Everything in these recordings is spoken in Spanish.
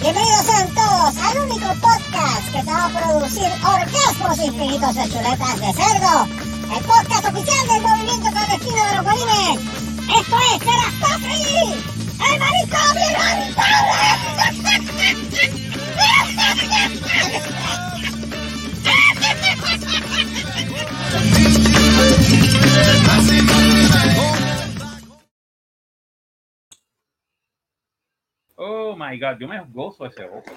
Bienvenidos sean todos al único podcast que te va a producir orgasmos infinitos de chuletas de cerdo. El podcast oficial del movimiento clandestino de los bolines. Esto es Serastofri, el marisco Oh my god, yo me gozo ese ojo.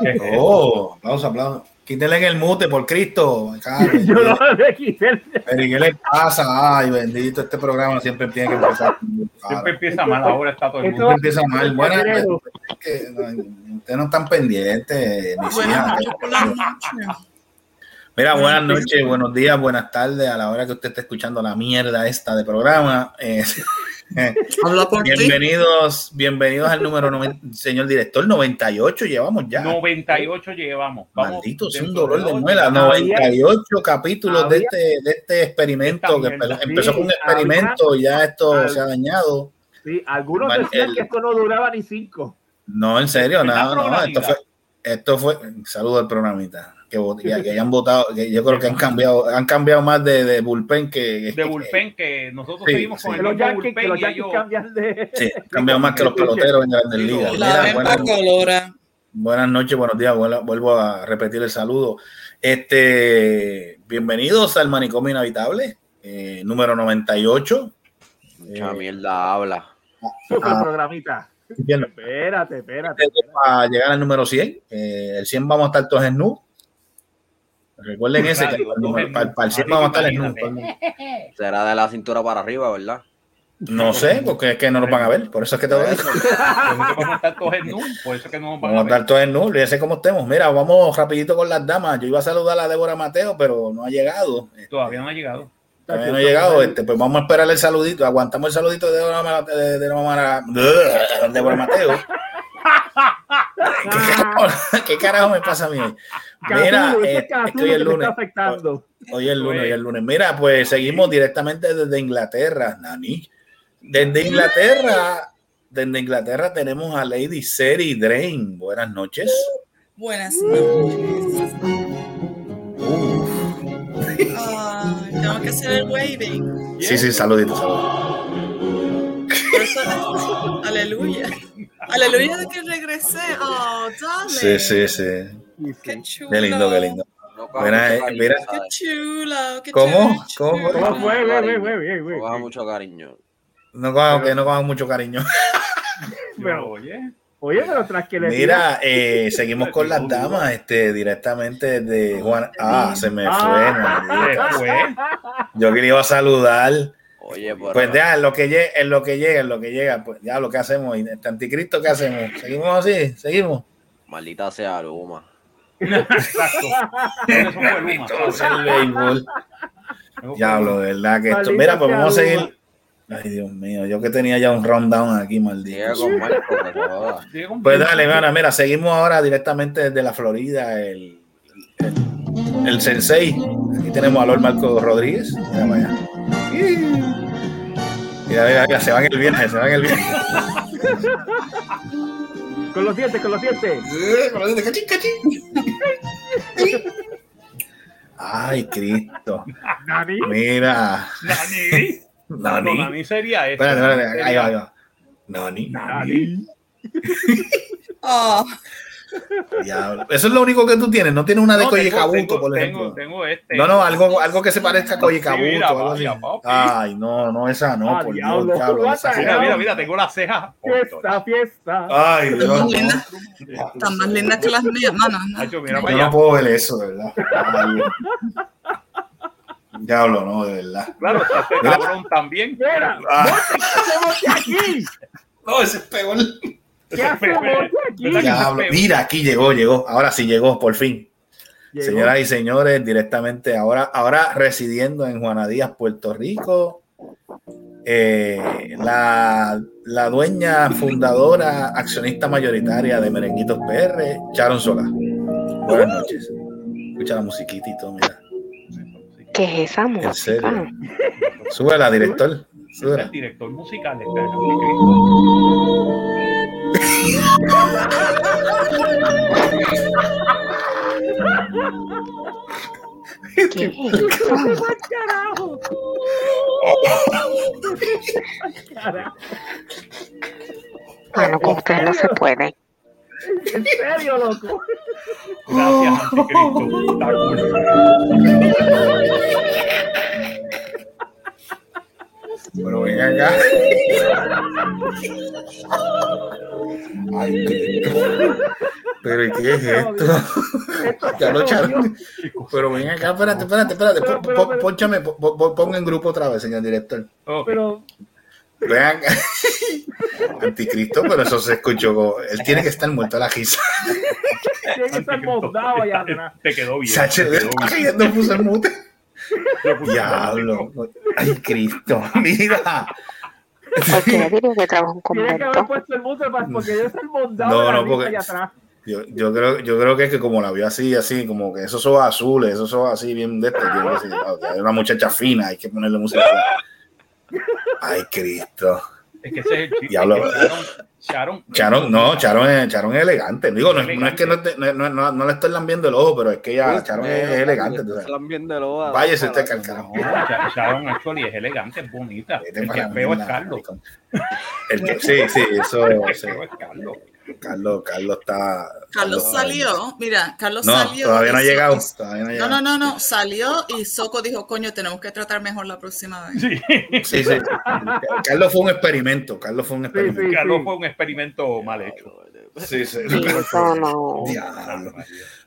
¿Qué es eso? Oh, aplausos, aplausos. Quítenle en el mute, por Cristo. Carmen. Yo no le quité el- Pero, ¿y qué le pasa? Ay, bendito, este programa siempre tiene que empezar. Siempre empieza mal, ahora está todo el mundo. Siempre empieza mal. Buenas, Febrero. es que, no, ustedes no están pendientes. mis hijas. Mira, buenas noches, buenos días, buenas tardes a la hora que usted esté escuchando la mierda esta de programa. Eh, Habla por ti. bienvenidos, bienvenidos al número, señor director, 98 llevamos ya. 98 llevamos. Vamos Maldito, es un dolor de muela. Había- 98 capítulos de había- este, de este experimento que empezó con un experimento y ya esto había- se ha dañado. Sí, algunos Mal- decían el- que esto no duraba ni cinco. No, en serio, ¿Verdad, nada, no. programita? Esto fue, esto fue, saludo al programita. Que, que, que hayan votado, que yo creo que han cambiado, han cambiado más de, de bullpen que, De bullpen que nosotros Sí, seguimos con sí. Que el los Yankees, que bullpen los y Yankees ellos- cambian de. Sí, han cambiado más que los peloteros en grandes ligas. La buenas, colora. buenas noches, buenos días. Vuelvo, vuelvo a repetir el saludo. Este, bienvenidos al Manicomio Inhabitable, eh, número 98. Mucha mierda habla. Super Ah. programita. Bien, Espérate, espérate. para llegar al número 100. Eh, el 100 vamos a estar todos en nu. Recuerden ese, que para, el 100 Así vamos a estar. Será de la cintura para arriba, ¿verdad? No sé, porque es que no nos van a ver. Por eso es que te voy a decir. Vamos a estar todos en nu, por eso que no nos van Vamos a a ver. estar todos en nu. Ya sé cómo estemos. Mira, vamos rapidito con las damas. Yo iba a saludar a Débora Mateo, pero no ha llegado. Todavía no ha llegado. Todavía no ha llegado. Este, pues vamos a esperar el saludito. Aguantamos el saludito de Débora, de, de Débora, de Débora Mateo. ¿Qué, carajo, qué carajo me pasa a mí? hoy? Mira, eh, es que hoy es lunes. está afectando. Hoy es lunes, hoy es lunes. Mira, pues seguimos directamente desde Inglaterra, Nani. Desde Inglaterra, desde Inglaterra tenemos a Lady Seri Drain. Buenas noches. Buenas noches. Uf. Ay, tengo que hacer el waving. Sí, sí, saludito, saludito. Eso- aleluya. Aleluya de que regresé. Oh, dale. Sí, sí, sí. Qué chulo. Qué lindo, qué lindo. No coja Mira, eh, cariño, mira. Qué chulo. Qué ¿Cómo? chulo. ¿Cómo? ¿Cómo fue? Ve, ve. No coja mucho cariño. No cojan, que no mucho cariño. Pero, Oye, oye, pero tras que le Mira, eh, seguimos con las damas, este, directamente de Juan. Ah, se me fue. Ah. se fue. Yo que le iba a saludar. Oye, pero Pues ya, en lo que llega, en lo que llega, en lo que llega, pues ya lo que hacemos, y este anticristo, ¿qué hacemos? ¿Seguimos así? ¿Seguimos? maldita sea Luma. Exacto. Diablo, de verdad que esto. Maldita Mira, pues vamos a seguir. Ay, Dios mío, yo que tenía ya un rundown aquí, Llega maldito. con que un Pues dale, mira, mira, seguimos ahora directamente desde la Florida, el, el, el Sensei. Aquí tenemos a Lord Marco Rodríguez. Mira, allá. Mira, mira, mira, se va en el viaje, se va en el viaje. Con los dientes, con los dientes. Ay, Cristo. Nani. Mira. Nani. Nani. No, Nani sería esto. Espérate, espérate, ahí va, ahí va. Nani. Nani. Oh, Diablo. Eso es lo único que tú tienes. No tienes una de No, Koji Kabuto, tengo- por ejemplo. Tengo este. No, no, algo, algo que se parezca a Koji Sí, Kabuto. mira, algo así. vaya, papi. Ay, no, no, esa no, Ah, por diablo, Dios, diablo, what esa the sí. Mira, mira, mira, tengo las cejas. Fiesta, fiesta. Ay, están Dios, más no. lindas que las mías, mano. Para Yo no puedo ver eso, de verdad. Ay, Diablo, no, de verdad. Claro, está este cabrón también. Mira, Ah, ¿qué hacemos aquí? no, ese es peor. ¿Qué hacemos aquí? ¿Verdad que Diablo. Mira, aquí llegó, llegó. Ahora sí llegó, por fin. Llegó. Señoras y señores, directamente ahora, ahora residiendo en Juana Díaz, Puerto Rico, eh, la, la dueña, fundadora, accionista mayoritaria de Merenguitos PR, Sharon Sola. Buenas noches. Escucha la musiquita y todo, mira. ¿Qué es esa En serio. música? Súbela, director. Súbela. El director musical está. ¿Qué? ¡Carajo! Bueno, con ustedes no se puede. ¿En serio, loco? Gracias, Anticristo. Pero ven acá. Ay. Pero ¿y ¿qué es esto? Ya lo echaron. Pero ven acá, espérate, espérate, espérate. Pónchame, pon- pon- ponga en grupo otra vez, señor director. Pero, Ven acá. Anticristo, pero eso se escuchó. Él tiene que estar muerto a la risa. tiene que estar montado allá atrás. Te quedó bien. Sache, te quedó bien. no puse el mute. Yo Diablo. Ay, Cristo. Mira. Cualquiera diría que trabaja en Tiene que haber convento. puesto el para- porque yo estoy montado No, no, porque- allá atrás. Yo, yo creo, yo creo que es que como la vio así, así, como que esos ojos azules, esos ojos así bien de esto, yo ah, hay una muchacha fina, hay que ponerle música. Ay, Cristo. Es que ese es el chiste. Diablo. que Sharon, Sharon, Charon, no, Charon es, Charon es elegante. Digo, no, es- no es Elegante. que no, te- no, no, no- no le estoy lambiendo el ojo, pero es que ya Charon es, es elegante. tú sabes. Váyase usted. Sha- Sharon actually es elegante, es bonita. El que es feo es Carlos. El que, sí, sí, eso, El que es feo es Carlos. Carlos, Carlos está. Carlos salió, mira, Carlos No, salió. todavía no ha llegado. Todavía no ha No, llegado. no, no, no, salió y Soco dijo, coño, tenemos que tratar mejor la próxima vez. Sí. Sí, sí. Carlos fue un experimento. Carlos fue un experimento. sí. Carlos fue un experimento mal hecho. Sí, sí. No. Diablo.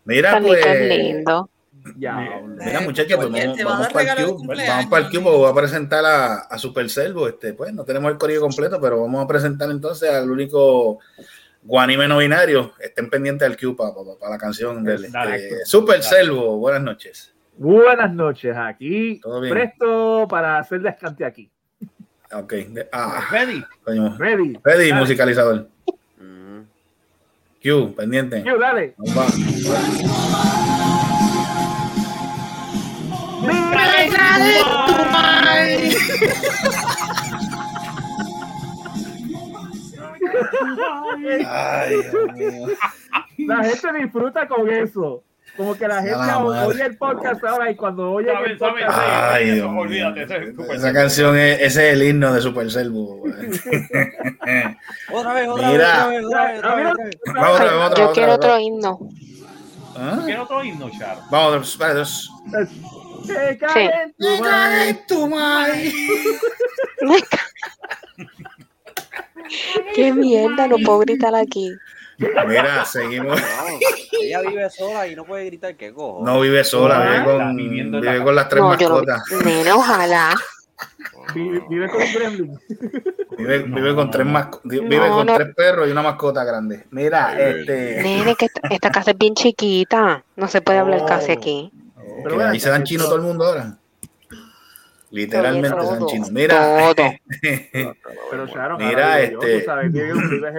Mira, es pues. lindo. Ya. Mira, muchachos, pues vamos, para el Cube. Vamos para el Cube, voy a presentar a, a Super Servo. Este, pues no tenemos el corrido completo, pero vamos a presentar entonces al único guanime no binario. Estén pendientes del Cube para, la canción del Dale. este, Super. Servo. Buenas noches. Buenas noches, aquí Todo bien. presto para hacer descante aquí. Ok. ah, Ready. coño. Ready. Ready, Dale. musicalizador. Mm. Q, pendiente. Yo, dale. Va. Mío. La gente disfruta con eso. Como que la gente la oye el podcast ahora y cuando oye Sabe, el podcast. sabe. Ay, Dios mío. olvídate, ese Esa canción es, ese es el himno de Super Servo. Otra vez, otra Mira. vez, otra vez, otra vez, otra vez. Vamos otra vez, vamos otra Yo quiero otra otro himno. ¿Ah? ¿Quiere otro himno, Sharon? Vamos, espérate, dos. Que cae en tu madre. tu madre. Qué mierda, no puedo gritar aquí. Mira, seguimos. Ella vive sola y no puede gritar que cojo. No vive sola, vive con, vive la con las tres No, yo no. mascotas. Nena, ojalá. Vive, vive con un gremlin. Vive, con tres masco- vive No, con no. tres perros y una mascota grande. Mira, este. Nene, que esta, esta casa es bien chiquita. No se puede hablar Oh. casi aquí. que Pero ahí se dan chino todo el mundo ahora. Literalmente dan chino. Mira, Todo. Pero Sharon, Mira, este- sabes,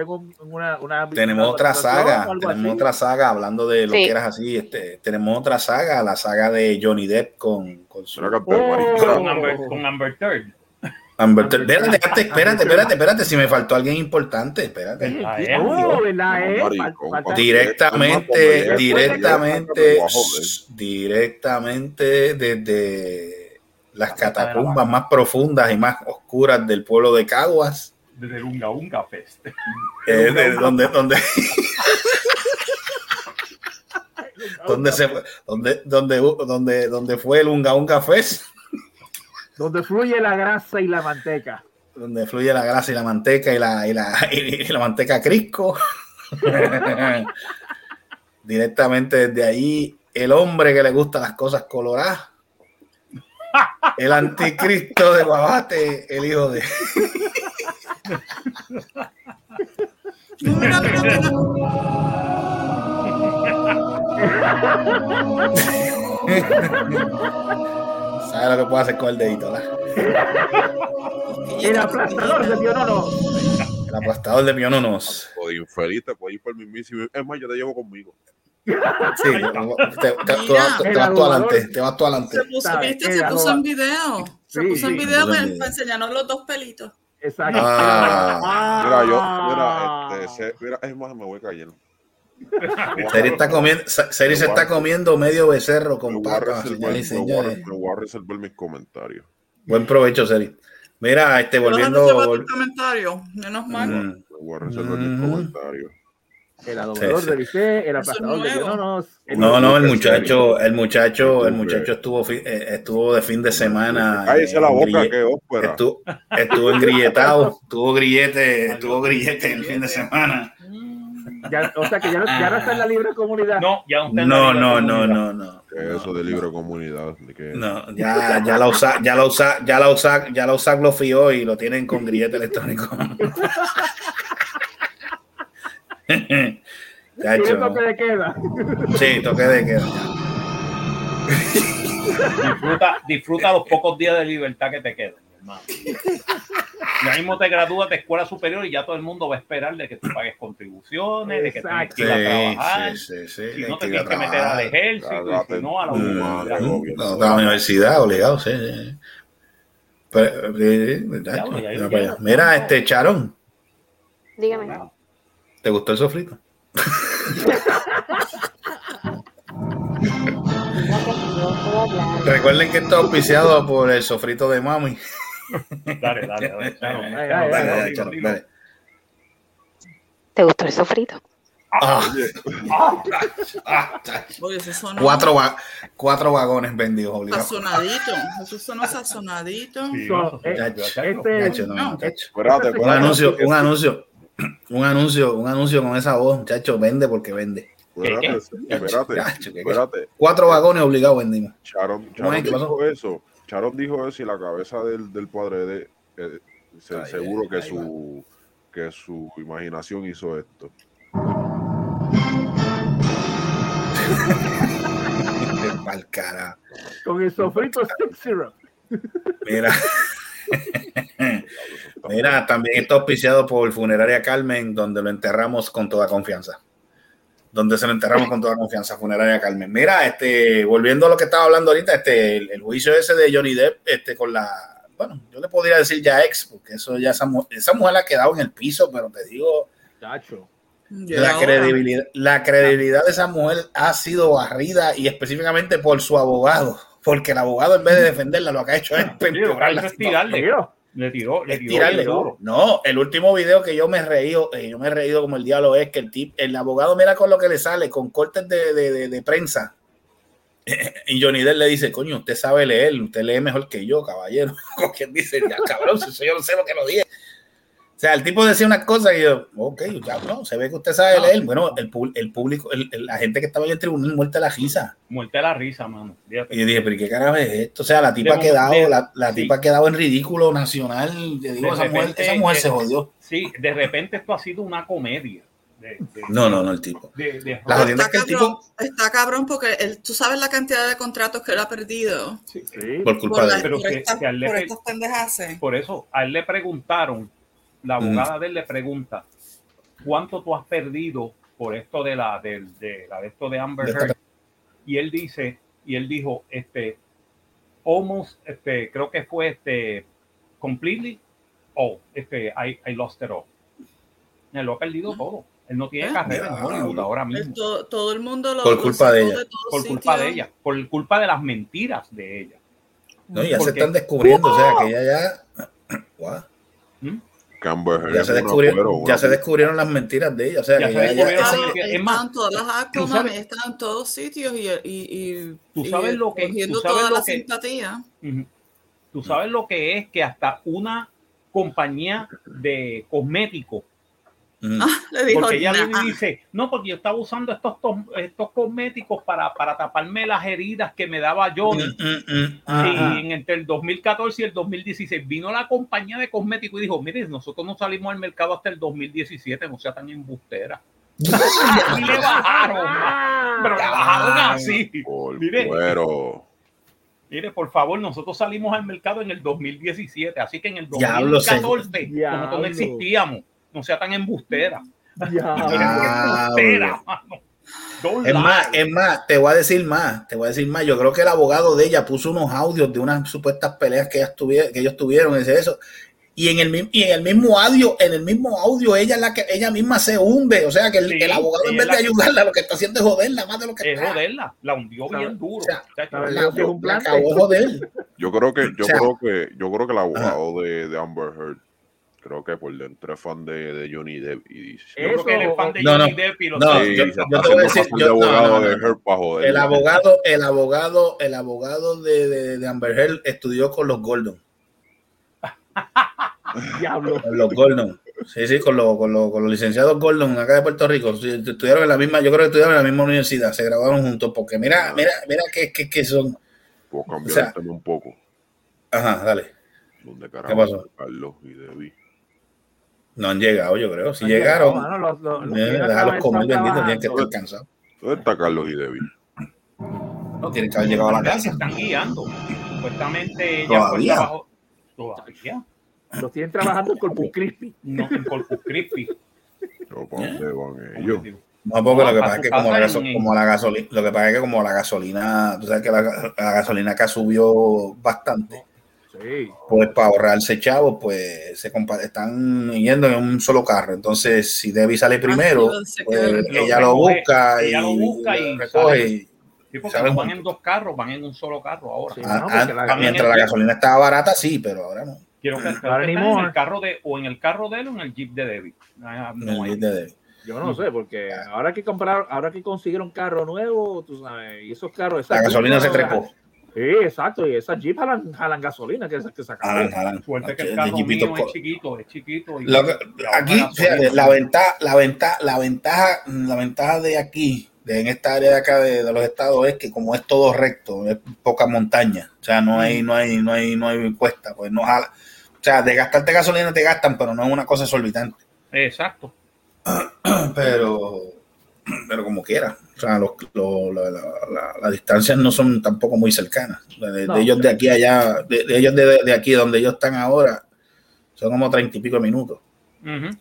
un- una, una tenemos otra saga. Tenemos otra saga hablando de lo Sí. que eras así. Este, tenemos otra saga, la saga de Johnny Depp con, con su Oh. Con Amber, con Amber Third. Amber Heard. Espérate, espérate, espérate, espérate, espérate, si me faltó alguien importante, espérate. Ah, es, Oh. Eh? Directamente, directamente, directamente desde las catacumbas más profundas y más oscuras del pueblo de Caguas, Desde el Unga Unga Fest. eh, de donde, donde, donde se fue- donde, donde, donde, donde fue el Unga Unga Fest, Donde fluye la grasa y la manteca. donde fluye la grasa y la manteca y la, y la, y la manteca crisco. Directamente desde ahí, el hombre que le gusta las cosas coloradas. El anticristo de Guabate, el hijo de. No, no, no, no, no. ¿Sabe lo que puede hacer con el dedito? ¿verdad? El aplastador de Pionono. El aplastador de piononos. Infeliz te ir por el mismísimo. Es más, yo te llevo conmigo. Sí, te, te- te- te Mira. vas- te El vas tú adelante, te vas tú adelante. Se puso, en video. Se Sí, puso en sí. video en para, enseñarnos los dos pelitos. Exacto. Ah. Mira, yo, Ah. mira, este, se- mira, es más, me voy cayendo. Seri está comiendo, Seri se está comiendo medio becerro con papas, me voy a- señores. me voy a reservar mis comentarios. Buen provecho, Seri. Mira, este, volviendo. Vol-. Menos mal. Mm, Me voy a reservar mis comentarios. El adoblador Sí, sí. de Eso es aplastador de. Cronos. No, no, el muchacho, el muchacho, el muchacho estuvo, eh, estuvo de fin de semana. Cállese la boca, grille- que ópera. Estuvo, estuvo engrilletado, tuvo grillete, tuvo grillete el fin de semana. Ya, o sea que ya no, ya no está en la libre comunidad. No, ya no está en la No, no, no, no, eso de libre comunidad. de No, ya, ya la usa, ya la usa, ya la usa, ya la usa lo fió y lo tienen con grillete electrónico. Tiene Chacho, toque de queda. sí, toque de queda. Disfruta, disfruta los pocos días de libertad que te quedan, hermano. Ya mismo te gradúas de escuela superior y ya todo el mundo va a esperar de que tú pagues contribuciones, de que tienes que ir a trabajar. Sí, sí, sí. Si no te que ir a tienes que meter al ejército, y si no a la Mm, universidad. No, a la universidad, obligado, sí. sí. Pero, ya allá. Mira, este Charón, Dígame. ¿Te gustó el sofrito? Recuerden que está auspiciado por el sofrito de mami. Dale, dale, dale. Dale, dale, dale. ¿Te gustó el sofrito? Ah, ah. Oye, sonó cuatro, va- cuatro vagones vendidos sazonadito. Eso sonó sazonadito. Sí, So, eh, este- no, No. Un anuncio, un anuncio, un anuncio, un anuncio con esa voz, chacho, vende porque vende. Espérate. Cuatro vagones obligados vendimos. Charon, ¿Cómo Charon dijo eso. Charon dijo eso y la cabeza del, del padre de eh, se- Ay, seguro ay, que ay, su que su imaginación hizo esto. Con el sofrito Stick Syrup. Mira. Mira, también está auspiciado por Funeraria Carmen, donde lo enterramos con toda confianza. Donde se lo enterramos con toda confianza, Funeraria Carmen. Mira, este, volviendo a lo que estaba hablando ahorita, este, el, el juicio ese de Johnny Depp, este, con la, bueno, yo le podría decir ya ex, porque eso ya esa, esa mujer ha quedado en el piso, pero te digo, Chacho. La credibilidad, la credibilidad de esa mujer ha sido barrida y específicamente por su abogado, porque el abogado en vez de defenderla lo que ha hecho es Sí, lo que empeorar hizo la es situación. tirarle. Tío, Le tiró, le Es tiró. tirarle. duro. No, el último video que yo me he reído, eh, yo me he reído como el diablo es que el tip, el abogado mira con lo que le sale, con cortes de, de- de- de prensa. Y Johnny Depp le dice, coño, usted sabe leer, usted lee mejor que yo, caballero. Quien dice, ya cabrón, si yo no sé lo que lo dije. O sea, el tipo decía unas cosas y yo, ok, ya no, se ve que usted sabe leer. Bueno, el, pu- el público, el- el- la gente que estaba en el tribunal muerta la risa. Muerte a la risa, mano. Fíjate. Y yo dije, pero ¿y qué carajo es esto? O sea, la tipa ha De- quedado, de- la, la sí. tipa ha quedado en ridículo nacional. Te digo, De esa mujer, repente, esa mujer eh, se jodió. Sí, de repente esto ha sido una comedia. De, de- No, no, no, el tipo. de- de- La jodienda está, es que el cabrón, tipo, está cabrón porque él- tú sabes la cantidad de contratos que él ha perdido sí. por culpa por, de él. Pero por por le- estas pendejas. Por eso a él le preguntaron, la abogada de él le pregunta, ¿cuánto tú has perdido por esto de la de, de la de esto de Amber De Heard? Y él dice, y él dijo, este, almost, este, creo que fue este, completely, oh, este, I, I lost it all. Él lo ha perdido todo. Él no tiene ¿Eh? carrera en Hollywood ahora Él mismo. to- todo el mundo lo Por culpa de ella. todos Por culpa sitios. de ella, por culpa de las mentiras de ella. No, ya se Porque- están descubriendo, o sea, que ella ya. Guau. ¿Mm? Amber Heard Ya es se, una descubrieron, ya una- se descubrieron las mentiras de ella. O sea, Ya que se las Claro, Es él más, todas las actos, tú sabes- mami, está en todos sitios y, y, y, Tú y sabes lo que- cogiendo tú sabes toda lo la que- simpatía. Tú sabes lo que es que hasta una compañía de cosméticos, Mm. Ah, le dijo, porque ella "Nah". dice, no, porque yo estaba usando estos, tos- estos cosméticos para, para taparme las heridas que me daba Johnny. Mm, mm, mm. Y en entre el 2014 y el 2016 vino la compañía de cosméticos y dijo, mire, nosotros no salimos al mercado hasta el 2017, no sea tan embustera. y le bajaron, pero le bajaron así. Por Mire. cuero. Mire, por favor, nosotros salimos al mercado en el 2017, así que en el Diablo, 2014 señor. nosotros no existíamos. No sea tan embustera. Ya. Mano. Es más, es más, te voy a decir más, te voy a decir más. Yo creo que el abogado de ella puso unos audios de unas supuestas peleas que, ellas tuvi- que ellos tuvieron, y dice eso. Y en el mismo, y en el mismo audio, en el mismo audio, ella es la que ella misma se hunde. O sea que el, Sí, el abogado en vez de la- ayudarla, lo que está haciendo es joderla más de lo que Es está. joderla. La hundió bien duro. O sea, la- La, la acabó joder. Yo creo que, yo O sea- creo que, yo creo que el abogado de, de Amber Heard, creo que por dentro es fan de, de Johnny Depp y dice. Yo creo que él es fan de No, Johnny no. Depp y lo No, sabe. Sí, yo- te voy a decir, yo- abogado de para joder. El abogado, el abogado, el abogado de, de, de Amber Heard estudió con los Gordon. Diablo. Con los Gordon. Sí, sí, con los, con los, con los licenciados Gordon acá de Puerto Rico. Estudiaron en la misma, yo creo que estudiaron en la misma universidad, se graduaron juntos, porque mira, mira, mira que, que, que son. Puedo cambiar o sea- el tema un poco. Ajá, dale. ¿Dónde ¿Qué pasó? Carlos y Debbie? No han llegado, yo creo. Si Han llegaron, llegado, mano, los- eh, comer, están bendito, tienen que estar cansados. ¿Dónde está Carlos y Debbie? No, tienen que haber llegado a la Ya se casa. están guiando. Supuestamente ella Todavía. Todavía. Los tienen trabajando en Corpus Christi. No, en Corpus Christi. ¿Pero para dónde van ellos? No, porque No, lo que pasa es que como la, gaso- como la gasolina, lo que pasa es que como la gasolina, tú sabes que la, la gasolina acá subió bastante, Sí. pues para ahorrarse chavos, pues se están yendo en un solo carro. Entonces, si Debbie sale primero, se pues ella lo recoge, busca y, ella lo busca y recoge. sale. y- Sí, porque ¿Saben no van en dos carros, van en un solo carro ahora. Sí. Ah, no, ah, la- ah, mientras la gasolina estaba barata, sí, pero ahora no. Quiero que, en el carro de, o en el carro de él o en el jeep de Debbie. Ah, En no el lead de Debbie. Yo no sé, porque ahora que comprar, ahora que consiguieron carro nuevo, tú sabes, y esos carros. La gasolina Jeep, se trepó. Sí, exacto, y esas Jeep jalan, jalan gasolina que, que sacan. Jalan, jalan. Suerte que el carro mío es chiquito, es chiquito. y- Lo que- y ahorra aquí, fíjate, la ventaja, la ventaja, la ventaja, la ventaja de aquí, de en esta área de acá de, de los estados, es que como es todo recto, es poca montaña, o sea, no hay, no hay, no hay, no hay cuesta, pues no jala. O sea, de gastarte gasolina te gastan, pero no es una cosa exorbitante. Exacto. Pero, pero como quiera, o sea, los, los- la- la- la- las distancias no son tampoco muy cercanas. De, de No. ellos de aquí a allá, de, de ellos de, de aquí donde ellos están ahora, son como treinta y pico minutos. Ujú.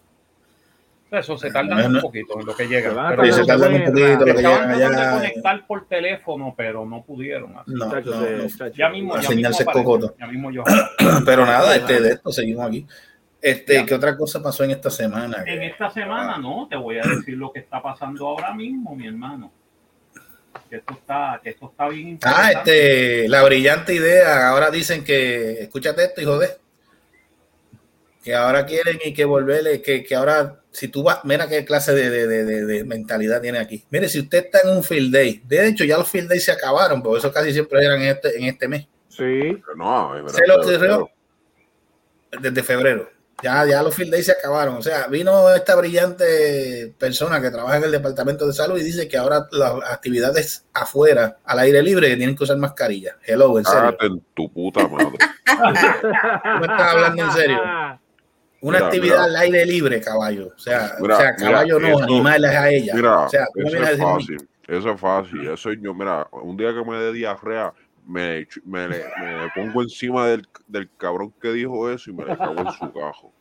Eso se tarda No, no. un poquito en lo que llega. Se van a Pero Sí, se tardan un poquito, lo que llegan de allá. conectar por teléfono, pero no pudieron. así. No, no, eh. Ya mismo, La ya señal mismo se aparece. Ya mismo yo. Pero nada, este, de esto seguimos aquí. Este, Ya. ¿qué otra cosa pasó en esta semana? En esta semana, no, te voy a decir lo que está pasando ahora mismo, mi hermano. Que esto está, que esto está bien Ah, este, la brillante idea. Ahora dicen que, escúchate esto, hijo de, que ahora quieren y que volverle, que, que ahora, si tú vas, mira qué clase de, de- de- de- de mentalidad tiene aquí. Mire, si usted está en un field day, de hecho ya los field days se acabaron, porque eso casi siempre eran en este, en este mes, Sí. No, es verdad, Se lo pero- ocurrió. desde febrero. Ya, ya los field days se acabaron. O sea, vino esta brillante persona que trabaja en el departamento de salud y dice que ahora las actividades afuera, al aire libre, que tienen que usar mascarilla. Hello, en serio. Cágate en tu puta madre. ¿Tú me estás hablando en serio? Una Mira, actividad mira. al aire libre, caballo. O sea, Mira, o sea caballo no, eso- animales a ella. Mira, o sea, eso es fácil. Eso es fácil. Eso es yo, mira, un día que me dé diarrea, me, me, me pongo encima del, del cabrón que dijo eso y me le cago en su cajo.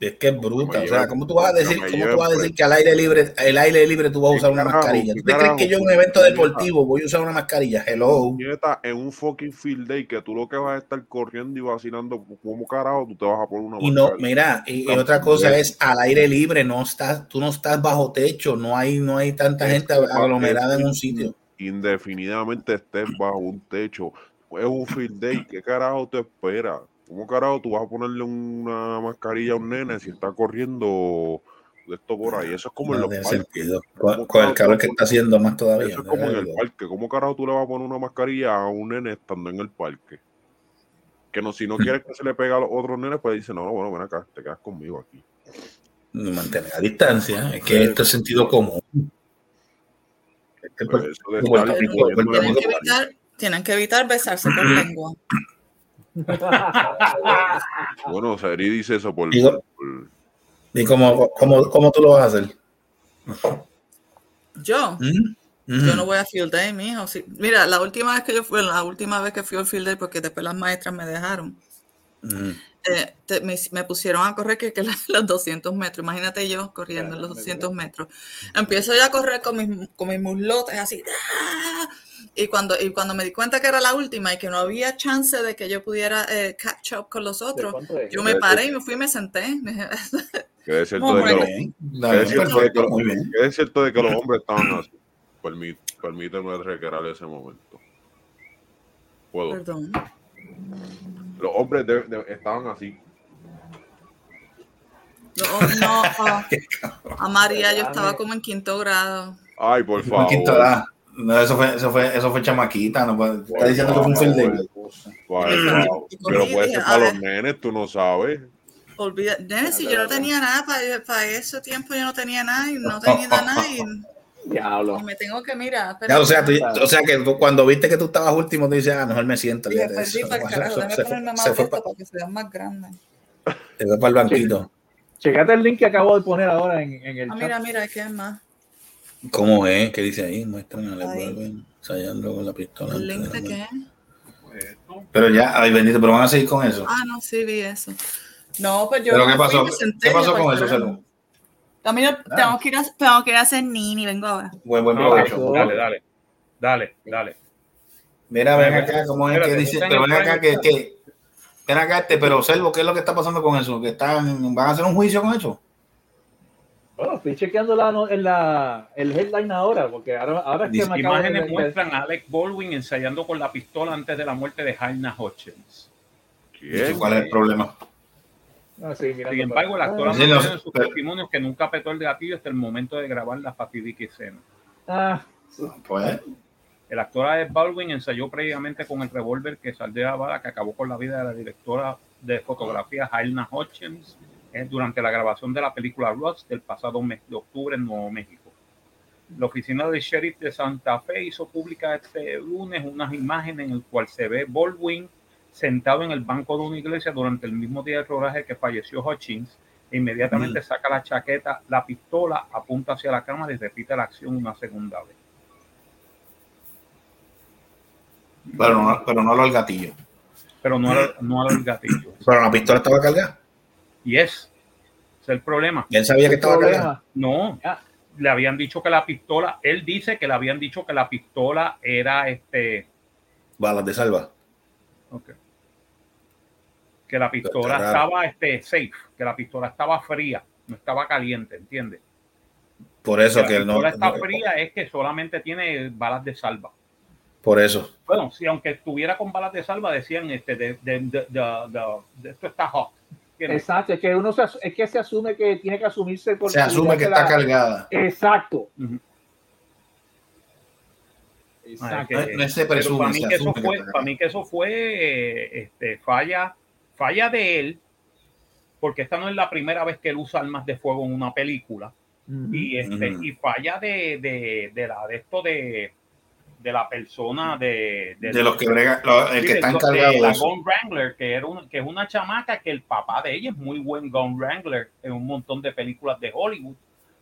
es que es bruta. O sea, ¿cómo tú vas a decir, cómo tú vas a decir preso. que al aire libre, el aire libre tú vas a ¿Qué usar una carajo? mascarilla? ¿Qué ¿Tú te crees que yo en un evento deportivo voy a usar una mascarilla? Hello. En un fucking field day que tú lo que vas a estar corriendo y vacilando, ¿cómo carajo tú te vas a poner una Y no, mascarilla? mira, y, y otra cosa es. al aire libre, no estás, tú no estás bajo techo, no hay, no hay tanta gente aglomerada en un que sitio. Indefinidamente estés bajo un techo. Es un field day. ¿Qué carajo te espera? ¿Cómo carajo tú vas a ponerle una mascarilla a un nene si está corriendo de esto por ahí? Eso es como en los parques. sentido. ¿Cómo Con, con el calor que está haciendo más todavía. Eso es como en el parque. ¿Cómo carajo tú le vas a poner una mascarilla a un nene estando en el parque? Que no, si no quieres que se le pegue a los otros nenes, pues dice, no, no, bueno, ven acá, te quedas conmigo aquí. Mantener la distancia, es que esto es sentido común. Es que Pues Puerto- eso de Puerto estar Rico- cogiendo Puerto la Tienen que Rico- evitar, tienen que evitar besarse con lengua. Bueno, Sari dice eso por, ¿Y cómo, cómo, cómo tú lo vas a hacer? Yo, ¿Mm? yo no voy a field day, mijo. Sí, Mira, la última vez que yo fui, la última vez que fui al field day, porque después las maestras me dejaron. Mm. Eh, te- me, me pusieron a correr que, que los 200 metros. Imagínate yo corriendo los 200 metros. Empiezo ya a correr con mis, con mis muslotes así. ¡ah! Y cuando, y cuando me di cuenta que era la última y que no había chance de que yo pudiera eh, catch up con los otros, yo me paré y me fui y me senté. Que es cierto de que los- de que hombres estaban así. Permí- Permíteme recrear ese momento. Puedo. Perdón. Los hombres de- de- estaban así. No, no, ah, a María yo estaba como en quinto grado. Ay, por Fue en quinta favor. edad. No, eso fue, eso fue, eso fue chamaquita. No, puede- está diciendo que fue un wow. Pero puede ser para los nenes, tú no sabes. Olvida, nene, si yo no tenía nada para, para ese tiempo, yo no tenía nada y no tenía nada y, Diablo. y me tengo que mirar. Ya, o sea, tú- o sea que tú, cuando viste que tú estabas último, tú dices, ah, mejor me siento. Dije, perdí eso. para el carajo, Se- déjame se- ponerme más se pa- para que sean más grandes. se fue para el banquito. Checate el link que acabo de poner ahora en, en el Ah, chat. mira, mira, ¿qué es más? ¿Cómo es? ¿Qué dice ahí? A Ahí. Baldwin ensayando con la pistola. ¿El link de qué? Pues, Pero ya, ay bendito, pero van a seguir con eso. Ah, no, sí, vi eso. No, pues yo ¿Pero me qué pasó? ¿Qué pasó con eso, esperar. Camilo, tengo que, ir a, tengo que ir a hacer nini, vengo ahora. Buen, buen no, provecho. dale, dale, dale, dale. Mira, ven acá, ¿cómo es que dice? Pero ven acá que, que ven acá este, pero Selvo, ¿qué es lo que está pasando con eso? ¿Que están, van a hacer un juicio con eso? Bueno, estoy chequeando la, no- en la, el headline ahora, porque ahora, ahora es que Dice, me acabo Imágenes de- muestran a Alec Baldwin ensayando con la pistola antes de la muerte de Haina Hutchins. ¿Cuál es el problema? Ah, sí, Sin embargo, el actor ha Sí, no, mantenido en sus testimonios que nunca apretó el gatillo hasta el momento de grabar la fatídica escena. Ah, Pues, El actor Alec Baldwin ensayó previamente con el revólver que saldría a bala que acabó con la vida de la directora de fotografía Hailna Hutchins eh, durante la grabación de la película Rust del pasado mes de octubre en Nuevo México. La oficina del sheriff de Santa Fe hizo pública este lunes unas imágenes en el cual se ve Baldwin sentado en el banco de una iglesia durante el mismo día del rodaje que falleció Hutchins e inmediatamente saca la chaqueta, la pistola, apunta hacia la cámara y repite la acción una segunda vez. pero no, pero no lo el gatillo. pero no era, no era el gatillo. Pero la pistola estaba cargada. Y es, ese es el problema. Y él sabía que estaba cargada. problema. No, le habían dicho que la pistola, él dice que le habían dicho que la pistola era este, Balas de salva. ok, que la pistola Está estaba este, safe, que la pistola estaba fría, no estaba caliente, ¿entiendes? Por eso Que que la no. pistola está fría es que solamente tiene balas de salva. Por eso. Bueno, si aunque estuviera con balas de salva, decían este, de, de, de- de- de- de- esto está hot. Exacto, es que uno se, es que se asume que tiene que asumirse por Se asume que está cargada. Exacto. Exacto. No, no se presume, para mí, se que eso que fue, para mí que eso fue eh, este, falla, falla de él, porque esta no es la primera vez que él usa armas de fuego en una película, Ujú. y, este, Ujú. y falla de, de, de la de esto de, de la persona de, De los que brega, lo- el que de- está de encargado de la. Gun Wrangler, que, era un- que es una chamaca que el papá de ella es muy buen Gun Wrangler en un montón de películas de Hollywood,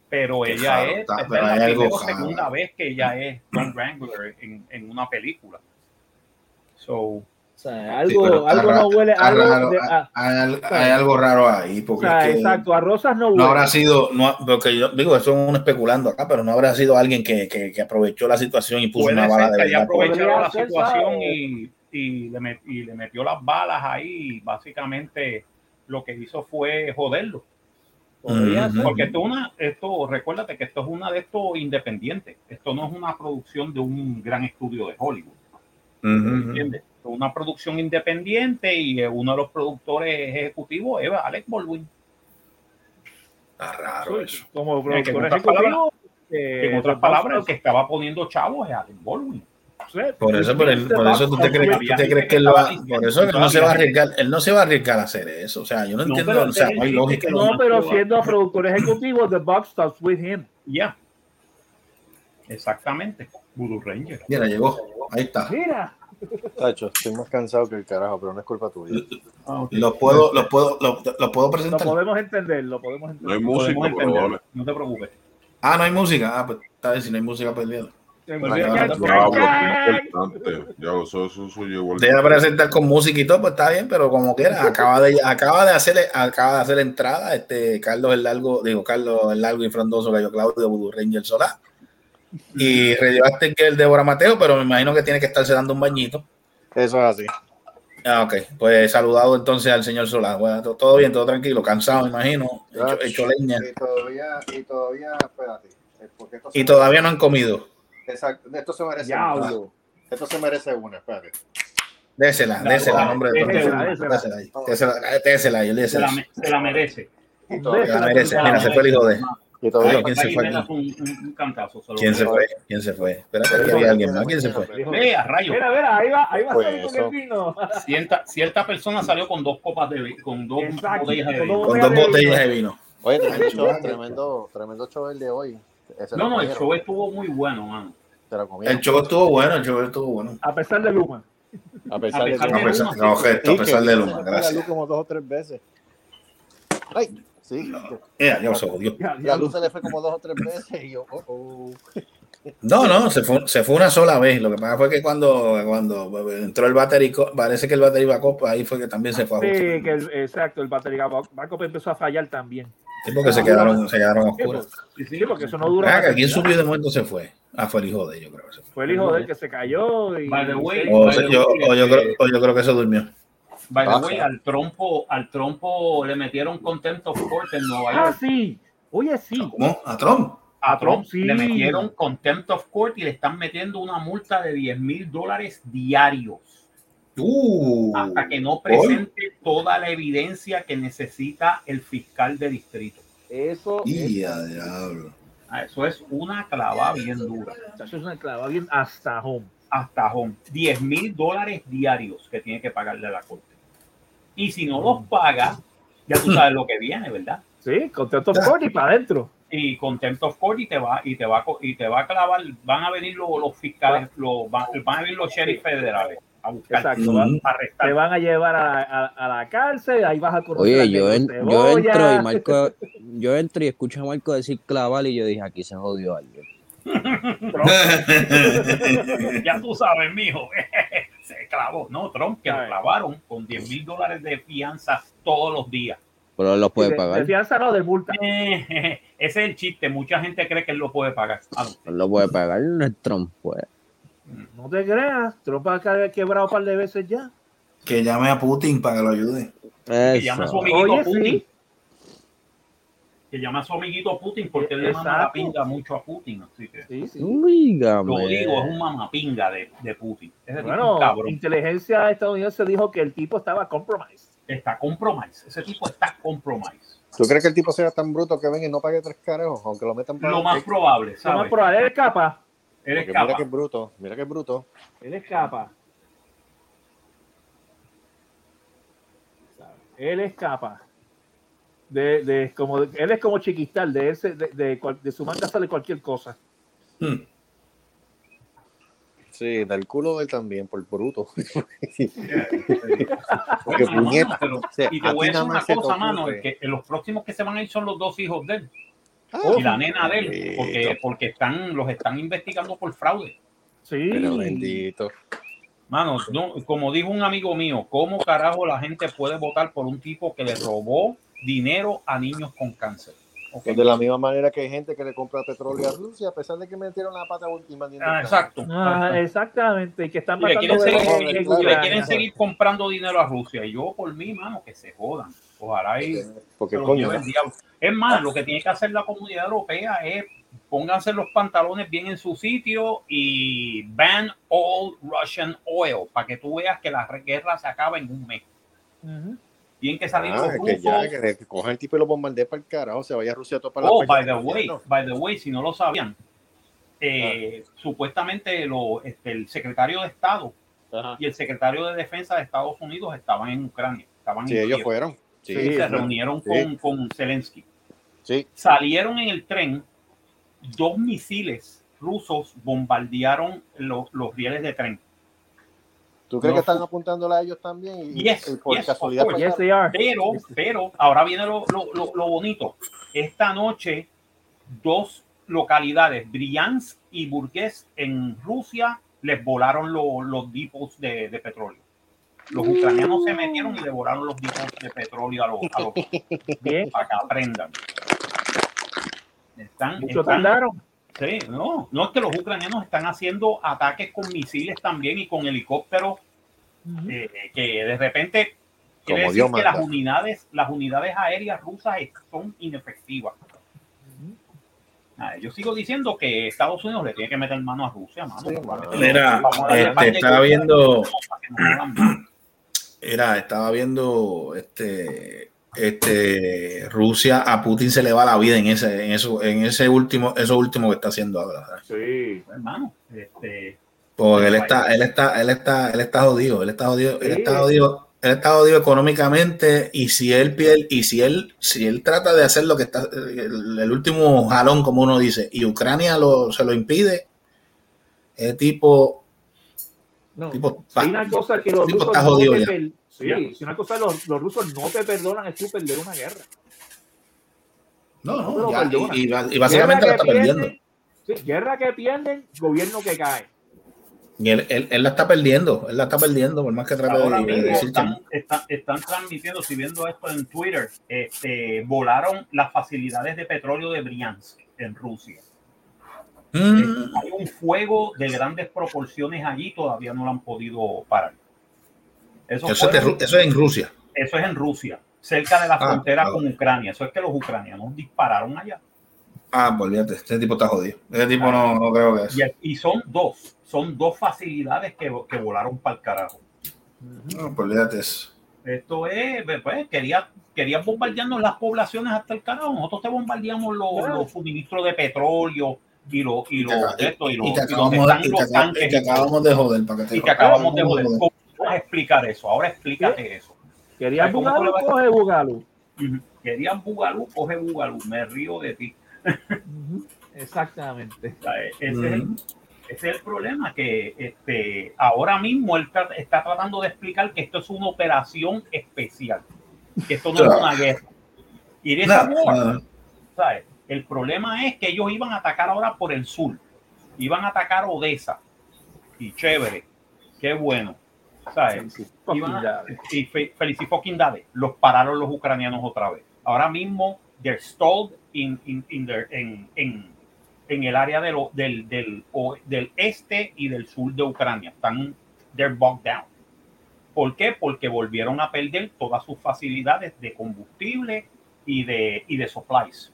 pero Qué ella es, está, pero es la primera o segunda vez que ella es Gun Wrangler en, en una película. So, O sea, Sí, algo, algo no huele, algo raro. de- ah, Hay, al- hay algo raro ahí, o porque sea, es que exacto, a rosas no no huele. habrá sido, no, porque yo digo, eso es un especulando acá, pero no habrá sido alguien que, que, que aprovechó la situación y puso puede una bala ser de que haya verdad. Podría la situación y, y, le met- y le metió las balas ahí básicamente lo que hizo fue joderlo. Porque esto es una, esto, recuérdate que esto es una de estos independientes. Esto no es una producción de un gran estudio de Hollywood. Ujú, ujú. ¿Entiendes? Una producción independiente y uno de los productores ejecutivos es Alec Baldwin. Está raro eso. Como que en productor otras ejecutivo, Que eh, en otras palabras, el que estaba poniendo chavos es Alec Baldwin. Por eso, por, el- por eso tú te crees, tú te crees que él va, por eso que no se va a arriesgar, él no se va a arriesgar a hacer eso. O sea, yo no No, entiendo, o sea, él no hay lógica. No, pero siendo productor ejecutivo, The Box Stops with him. Ya. Exactamente. Voodoo Ranger. Mira, llegó. Ahí está. Mira. Tacho, estoy más cansado que el carajo, pero no es culpa tuya. Los puedo, los puedo, los puedo Lo presentar. podemos entender, lo podemos No entender. hay música, pero vale. No te preocupes. Ah, no hay música. Ah, pues está bien, si no hay música, pues llegó al- Deja presentar con música y todo, pues está bien, pero como quiera, acaba de, acaba de hacer, acaba de hacer entrada este Carlos el Largo, digo, Carlos el Largo y Frondoso, Gallo Claudio, Voodoo Ranger Solá. Y rellevaste que el Débora Mateo, pero me imagino que tiene que estarse dando un bañito. Eso es así. Ah, ok, pues saludado entonces al señor Solá. Bueno, to- todo bien, todo tranquilo, cansado, me imagino, hecho, hecho leña. Y todavía, y todavía, espérate. eh, esto Y todavía merece- no han comido. Exacto, esto se merece una. Esto se merece una, espérate. Désela, désela, nombre de Désela, Désela, désela. Se la, merece. Se la merece. Mira, se fue el hijo de. Y todavía, Ay, ¿quién se fue un, un- cantazo. ¿Quién se fue? ¿Quién se fue? Espérate, que había alguien más. ¿Quién se fue? Ve, a rayos. Mira, mira, ahí va, ahí va Pues a salir con eso. el vino. Cierta, cierta persona salió con dos copas de vi- con dos Exacto, botellas de con vino. dos Con dos botellas de vino. Oye, tremendo show, tremendo, tremendo show el de hoy. Ese No, no, el show estuvo muy bueno, mano. El show estuvo bueno, el show estuvo bueno. A pesar de Luma. A pesar a de pesar Luma, no, gesto, a pesar de Luma, gracias. como dos o tres veces. Ay, sí. Dios. Ya, La luz se le fue como dos o tres veces y yo, oh, oh. No, no, se fue, se fue una sola vez. Lo que pasa fue que cuando, cuando entró el battery, parece que el battery backup, ahí fue que también se fue a Sí, que el- exacto, el batería backup empezó a fallar también. Sí, porque se quedaron, se quedaron Sí, oscuras. porque- Sí, porque eso no dura. Más. ¿quién subió de momento se fue? Ah, fue el hijo de ellos, creo que se fue. Fue el hijo del que se cayó. Y, By the way, Sí. O, by se- the yo, way, o yo este, creo, o yo creo que se durmió. By the Ah, way, al trompo, al trompo le metieron contempt of court en Nueva Ah, York. sí. Oye, sí. ¿Cómo? ¿A Trump? A Trump Sí. le metieron contempt of court y le están metiendo una multa de 10 mil dólares diarios Uh, hasta que no presente toda la evidencia que necesita el fiscal de distrito. Eso, y a diablo. Ah, Eso es una clavada bien dura. eso es una clava bien hasta home. Hasta home. 10 mil dólares diarios que tiene que pagarle a la corte. Y si no los paga, ya tú sabes lo que viene, ¿verdad? Sí, contento court y para adentro. y contempt of court y te va y te va y te va a clavar van a venir los, los fiscales los, van, van a venir los sheriff federales a buscar Exacto. Te van a llevar a, a- a la cárcel, ahí vas a conocer Oye, yo, en- yo entro y Marco, yo entro y escucho a Marco decir claval y yo dije, aquí se jodió alguien. ya tú sabes mijo clavó no Trump que lo clavaron con 10 mil dólares de fianza todos los días Pero él los puede de, pagar. de fianza no, de multa. ese es el chiste mucha gente cree que él lo puede pagar Ah, no. Él lo puede pagar, no es Trump, pues. No te creas, Trump ha ca- quebrado un par de veces ya. Que llame a Putin para que lo ayude. que llama a su amiguito Oye, Putin sí. Que llama a su amiguito Putin porque él le manda pinga mucho a Putin así que Sí, sí. Lo digo, es un mamapinga de, de Putin. Ese tipo es Bueno, cabrón. inteligencia estadounidense dijo que el tipo estaba compromised. Está compromise. Ese tipo está compromise. ¿Tú crees que el tipo sea tan bruto que venga y no pague tres carajos, aunque lo metan para Lo más probable, Lo más probable, él escapa. Él Porque mira escapa. que es bruto, mira que es bruto. Él escapa. Él escapa. De, de, como, de- él es como chiquistal, de, ese, de, de, cual- de su manga sale cualquier cosa. Hmm. Sí, del culo de él también, por bruto. Porque, puñeta, pero, o sea, y te voy a decir una cosa, mano. el que, los próximos que se van a ir son los dos hijos de él. Ah, y la nena de él. Porque, porque están, los están investigando por fraude. Sí. Pero bendito. Mano, no, como dijo un amigo mío, ¿cómo carajo la gente puede votar por un tipo que le robó dinero a niños con cáncer? De la misma manera que hay gente que le compra petróleo a Rusia, a pesar de que metieron la pata última. Ah, exacto. Ah, exactamente, y que están Y le quieren, seguir, le quieren seguir comprando dinero a Rusia. Y yo, por mí, mano, que se jodan. Ojalá y Porque coño. Es más, lo que tiene que hacer la comunidad europea es pónganse los pantalones bien en su sitio y ban all Russian oil para que tú veas que la guerra se acaba en un mes. Tienen que salir ah, que ya, que, que coja el tipo y lo bombardee para el carajo, se vaya a Rusia todo para Oh, la by the way, No. by the way, si no lo sabían, eh, Ah. supuestamente lo, este, el secretario de Estado Ajá. y el secretario de Defensa de Estados Unidos estaban en Ucrania. Estaban Sí, en ellos fueron. Sí, y se reunieron Sí. con, con Zelensky. Sí. Salieron en el tren, dos misiles rusos bombardearon los, los rieles de tren. ¿Tú crees No. que están apuntándole a ellos también? Y, Yes, y por yes, casualidad. of course. Yes, they are. Pero, pero, ahora viene lo, lo- lo- lo bonito. Esta noche, dos localidades, Bryansk y Burgues en Rusia, les volaron lo- los dipos de, de petróleo. Los ucranianos se metieron y devoraron los dipos de petróleo a los, a los Bien. para que aprendan. Están, Mucho están- tardaron. Sí, no, no es que los ucranianos están haciendo ataques con misiles también y con helicópteros eh, que de repente quiere Como decir Dios que las unidades, las unidades aéreas rusas son inefectivas. Ah, Yo sigo diciendo que Estados Unidos le tiene que meter mano a Rusia, mano. Mira, Vamos a darle este, estaba viendo, era, estaba viendo, este, este, Rusia a Putin se le va la vida en ese, en eso, en ese último, eso último que está haciendo ahora. ¿sabes? Sí. Hermano, este, Porque él está, él está, él está, él está jodido, él está jodido, él Sí. está jodido, él está jodido económicamente y si él pierde, y si él, si él trata de hacer lo que está, el, el último jalón, como uno dice, y Ucrania lo, se lo impide, el tipo, No. tipo, hay una cosa que los tipo está jodido ya. Sí, Ya. si una cosa los, los rusos no te perdonan es tú perder una guerra. No, No ya, y, y ba- y básicamente la está perdiendo. pierden, sí, guerra que pierden, gobierno que cae. Y él, él- él la está perdiendo, él la está perdiendo, por más que trate Ahora de, de mismo decir que están, están, están transmitiendo, si viendo esto en Twitter, este, volaron las facilidades de petróleo de Bryansk en Rusia. Mm, Hay un fuego de grandes proporciones allí, todavía no lo han podido parar. Eso, eso, es eso en Rusia. eso es en Rusia, cerca de la Ah, frontera ah. con Ucrania. Eso es que los ucranianos dispararon allá. Ah, pues olvídate, este tipo está jodido. Este tipo no, no creo que es. Y, y son dos, son dos facilidades que, que volaron para el carajo. No, pues olvídate eso. Esto es, pues, quería, querían bombardearnos las poblaciones hasta el carajo. Nosotros te bombardeamos los, Claro. los suministros de petróleo y los y los y y y y te acabamos de joder para que te Y te acabamos de joder. joder. ¿Cómo tú vas a explicar eso? Ahora explícate eso. Querían Ay, ¿cómo tú Bugalú, coge Bugalú. Ujú. Querían Bugalú, coge Bugalú. Me río de ti. Exactamente. O sea, Ese, es el, Ujú. ese es el problema, que este, ahora mismo él está tratando de explicar que esto es una operación especial, que esto no es una guerra. Y No, no. ¿sabes? El problema es que ellos iban a atacar ahora por el sur, iban a atacar Odessa, y chévere, qué bueno. ¿Sabes? Iban a- y fe- felicidades, los pararon los ucranianos otra vez. Ahora mismo, they're stalled in, in, in their- en, en, en el área de lo- del, del, o- del este y del sur de Ucrania. Están, they're bogged down. ¿Por qué? Porque volvieron a perder todas sus facilidades de combustible y de, y de supplies.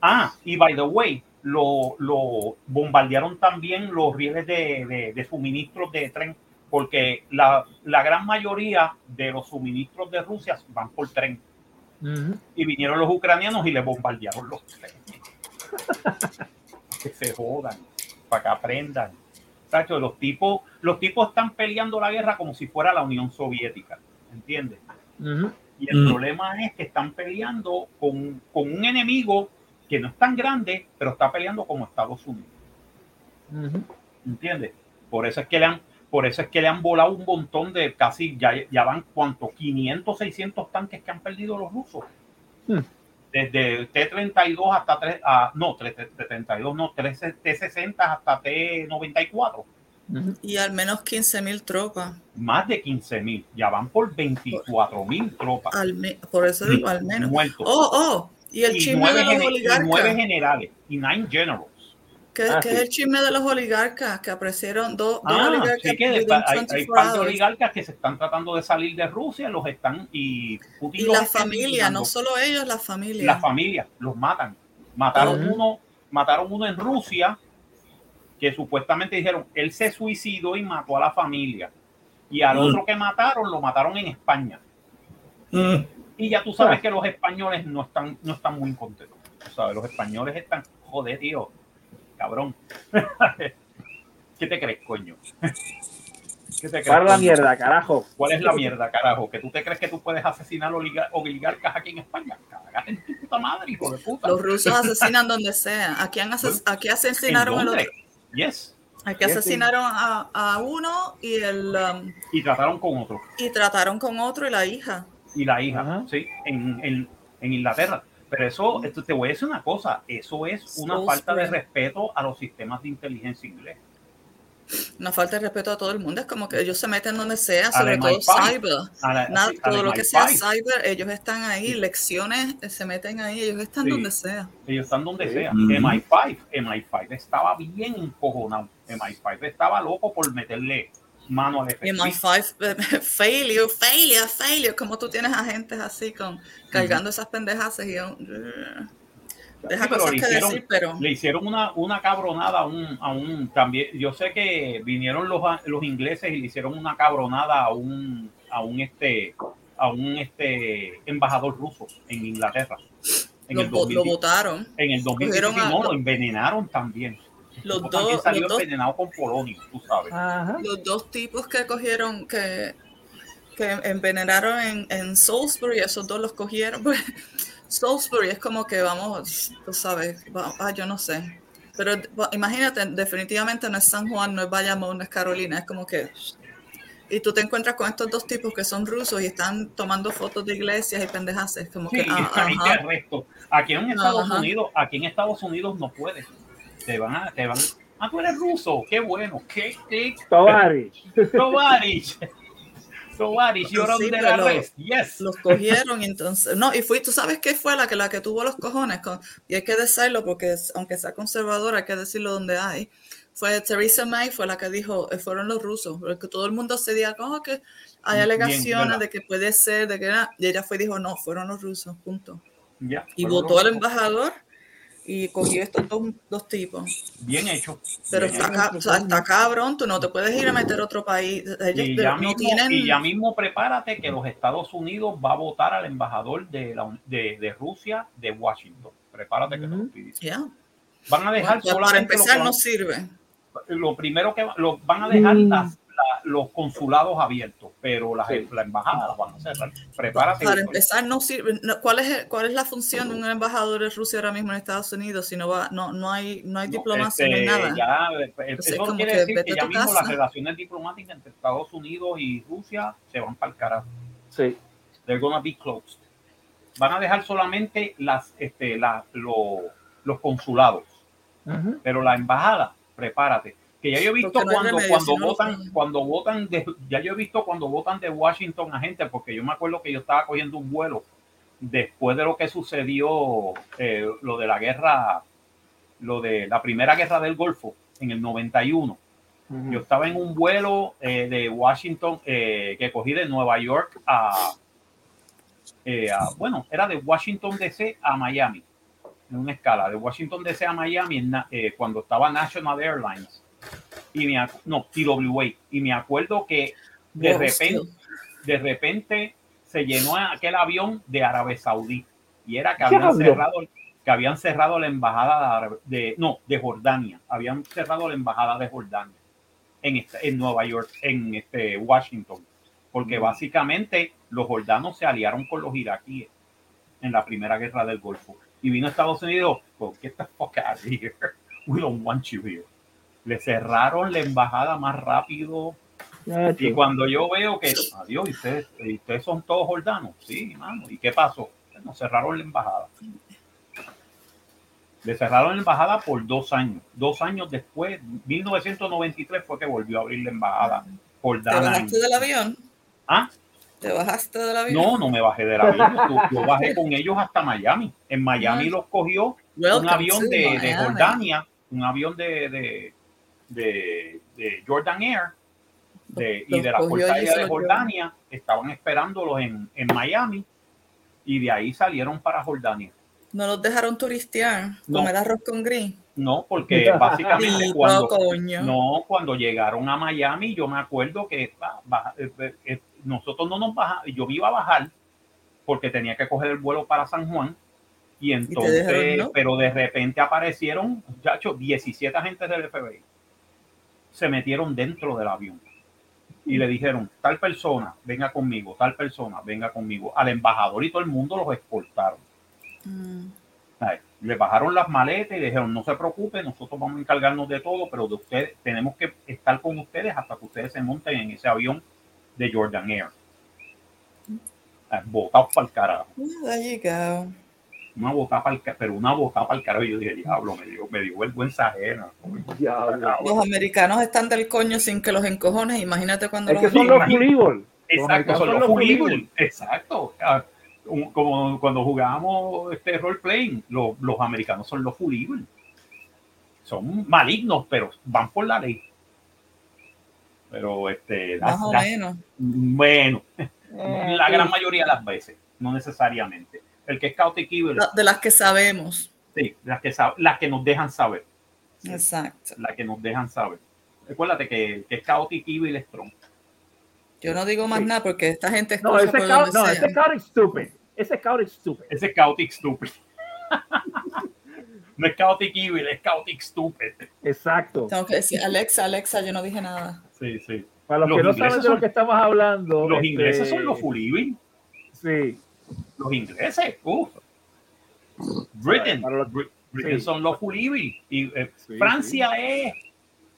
Ah, y by the way, lo, lo bombardearon también los rieles de, de, de suministros de tren, porque la, la gran mayoría de los suministros de Rusia van por tren. Y vinieron los ucranianos y les bombardearon los trenes. que se jodan, para que aprendan. Tacho, los tipos, los tipos están peleando la guerra como si fuera la Unión Soviética, ¿entiendes? Y el Mm. problema es que están peleando con, con un enemigo que no es tan grande, pero está peleando como Estados Unidos. ¿Entiendes? Por eso es que le han, por eso es que le han volado un montón de casi, ya, ya van cuántos, 500, 600 tanques que han perdido los rusos. Hmm. Desde T-32 hasta 3, ah, no, T- T-32, no, T-60 hasta T-94. Y al menos 15 mil tropas. Más de 15 mil, ya van por 24 mil tropas. Al me- por eso digo, al menos. Muertos. Oh, oh. Y el y chisme nueve, de los gene- y oligarcas. nueve generales y nine generals. ¿Qué, Ah, qué sí. es el chisme de los oligarcas? Que aparecieron dos, dos Ah, oligarcas. sí que hay, hay 24 par de oligarcas que se están tratando de salir de Rusia, los están y Putin Y la familia, no solo ellos, la familia. la familia, los matan. Mataron uno, mataron uno en Rusia, que supuestamente dijeron, él se suicidó y mató a la familia. Y al otro que mataron, lo mataron en España. Y ya tú sabes que los españoles no están, no están muy contentos. Sabes, los españoles están, joder, tío, cabrón. ¿Qué te crees, coño? ¿Qué te crees, Para la coño? mierda, carajo. ¿Cuál es la mierda, carajo? ¿Que tú te crees que tú puedes asesinar oligar- oligarcas aquí en España? Cágate en tu puta madre, hijo de puta. Los rusos asesinan donde sea. Aquí, han ases- aquí asesinaron ¿En el dónde? otro- Yes. Aquí Yes, asesinaron a, a uno y el um, Y trataron con otro. y trataron con otro y la hija. Y la hija, sí, en, en, en Inglaterra. Pero eso, esto te voy a decir una cosa, eso es una So falta de respeto a los sistemas de inteligencia inglés. Una falta de respeto a todo el mundo. Es como que ellos se meten donde sea, sobre todo MI5. cyber. La- Nada, sí, todo lo que sea MI5. cyber, ellos están ahí. Lecciones eh, se meten ahí, ellos están Sí. donde sea. Ellos están donde Sí. sea. Ujú. MI5, MI5 estaba bien encojonado. MI5 estaba loco por meterle mano al Y FBI. MI5, eh, failure, failure, failure. Como tú tienes agentes así con cargando esas pendejas y yo, deja Sí, pero cosas le que hicieron, decir, pero le hicieron una, una cabronada a un, a un también. Yo sé que vinieron los, los ingleses y le hicieron una cabronada a un, a un este, a un este embajador ruso en Inglaterra. En lo, el vo- lo 2010. votaron. En el 2010 Cogieron a- no, lo lo- envenenaron también. Los también dos- salió los dos- envenenado con polonio, tú sabes. Ajá. Los dos tipos que cogieron, que, que envenenaron en, en Salisbury, esos dos los cogieron. Pues, Salisbury es como que vamos, tú sabes, ah, yo no sé. Pero imagínate, definitivamente no es San Juan, no es Bayamón, no es Carolina, es como que... Y tú te encuentras con estos dos tipos que son rusos y están tomando fotos de iglesias y pendejas, es como Sí, que... ah, ahí te ajá. arresto. Aquí en Estados Ajá. Unidos, aquí en Estados Unidos no puedes. Te van a, te van. Ah, tú eres ruso, qué bueno, qué, qué. Tovarich. Tovarich. Tovarich, you're Sí, under arrest. Yes. los cogieron entonces no y fui tú sabes qué fue la que la que tuvo los cojones con, y hay que decirlo porque es- aunque sea conservadora hay que decirlo donde hay fue Theresa May fue la que dijo eh, fueron los rusos porque todo el mundo se diga como que hay Bien, alegaciones ¿verdad? de que puede ser de que era y ella fue y dijo no fueron los rusos punto Ya, y votó al rusos. embajador y cogió estos dos, dos tipos Bien hecho. pero bien está, hecho. ca- o sea, está cabrón tú no te puedes ir a meter a otro país ellos Y ya, no mismo, tienen y ya mismo prepárate que los Estados Unidos va a votar al embajador de, la, de, de Rusia de Washington. Prepárate que te lo estoy diciendo. ya. Van a dejar Bueno, para solamente lo, empezar no sirve lo primero que va- lo, van a dejar Mm. las- la- los consulados abiertos, pero las, la embajada las van a cerrar. Prepárate. Para empezar, no sirve. no, ¿cuál, es, ¿Cuál es la función de un embajador de Rusia ahora mismo en Estados Unidos si no va, no, no hay, no hay diplomacia, no hay Este, nada? ya, Entonces, eso como quiere que decir que ya mismo casa. las relaciones diplomáticas entre Estados Unidos y Rusia se van para el carajo. Sí. They're gonna be closed. Van a dejar solamente las, este, la- lo- los consulados, pero la embajada, prepárate. Que ya yo he visto no cuando, remedio, cuando no votan, ponen. cuando votan de, ya yo he visto cuando votan de Washington a gente, porque yo me acuerdo que yo estaba cogiendo un vuelo después de lo que sucedió, eh, lo de la guerra, lo de la primera guerra del Golfo en el 91. Ujú. Yo estaba en un vuelo eh, de Washington eh, que cogí de Nueva York a, eh, a- bueno, era de Washington DC a Miami, en una escala de Washington DC a Miami en eh, cuando estaba National Airlines y me, no, TWA, y me acuerdo que de repente, de repente se llenó aquel avión de Arabia Saudí. Y era que habían cerrado que habían cerrado la embajada de, de no de Jordania. Habían cerrado la embajada de Jordania en este- en Nueva York en este Washington. Porque básicamente los jordanos se aliaron con los iraquíes en la primera guerra del Golfo. Y vino a Estados Unidos pues, get the fuck out of here we don't want you here le cerraron la embajada más rápido y cuando yo veo que, adiós, ¿y ustedes, y ustedes son todos jordanos, sí, mano. ¿Y qué pasó? Nos cerraron la embajada. Le cerraron la embajada por dos años. Dos años después, 1993 fue que volvió a abrir la embajada ¿Te jordana. en- bajaste del avión? ¿Ah? ¿Te bajaste del avión? No, no me bajé del avión. Yo, yo bajé con ellos hasta Miami. En Miami Ah. los cogió un avión de. Jordania, un avión de, de, de, de de Air de- y de la Fuerza y Aérea de. Jordania. Estaban esperándolos en, en Miami y de ahí salieron para Jordania. No los dejaron turistear, No. comer arroz con gris. No, porque básicamente Sí, cuando, coño. no, cuando llegaron a Miami, yo me acuerdo que ah, baja- eh, eh, eh, nosotros no nos bajamos, yo me iba a bajar porque tenía que coger el vuelo para San Juan. Y entonces, dejaron, ¿no? pero de repente aparecieron, muchachos, 17 agentes del FBI. Se metieron dentro del avión y le dijeron, tal persona, venga conmigo, tal persona, venga conmigo. Al embajador y todo el mundo los exportaron. Mm. Le bajaron las maletas y dijeron, no se preocupe, nosotros vamos a encargarnos de todo, pero de ustedes tenemos que estar con ustedes hasta que ustedes se monten en ese avión de Jordan Air. Ay, Botados para el carajo. There you go. Una boca para el pero una boca para el carajo. Y yo dije, diablo, me dio, me dio vergüenza ajena. Los americanos están del coño sin que los encojones. Imagínate cuando Es los que son los evil. Exacto, son los full evil. Exacto. Ah, Como cuando jugábamos este role playing, los, los americanos son los full evil. Son malignos, pero van por la ley. Pero este, las- Más o las- menos. bueno, Eh, la gran mayoría de las veces, no necesariamente. El que es chaotic evil, La- De las que sabemos. sí, las que, las que nos dejan saber, Exacto. las que nos dejan saber. Recuérdate que el que es chaotic evil es Trump. Yo no digo más Sí. nada porque esta gente No, escoge ese por donde no, ese chaotic stupid. Ese chaotic stupid. Ese es chaotic stupid. no es chaotic evil, es chaotic stupid. Exacto. Tengo que decir, Alexa, Alexa, yo no dije nada. Sí, sí. Para los, Los que no saben de lo que estamos hablando. Los este, ingleses son los full evil. Sí. Los ingleses, uff. Britain, Para los- Br- Britain sí. son los evil. Y eh, Sí, Francia es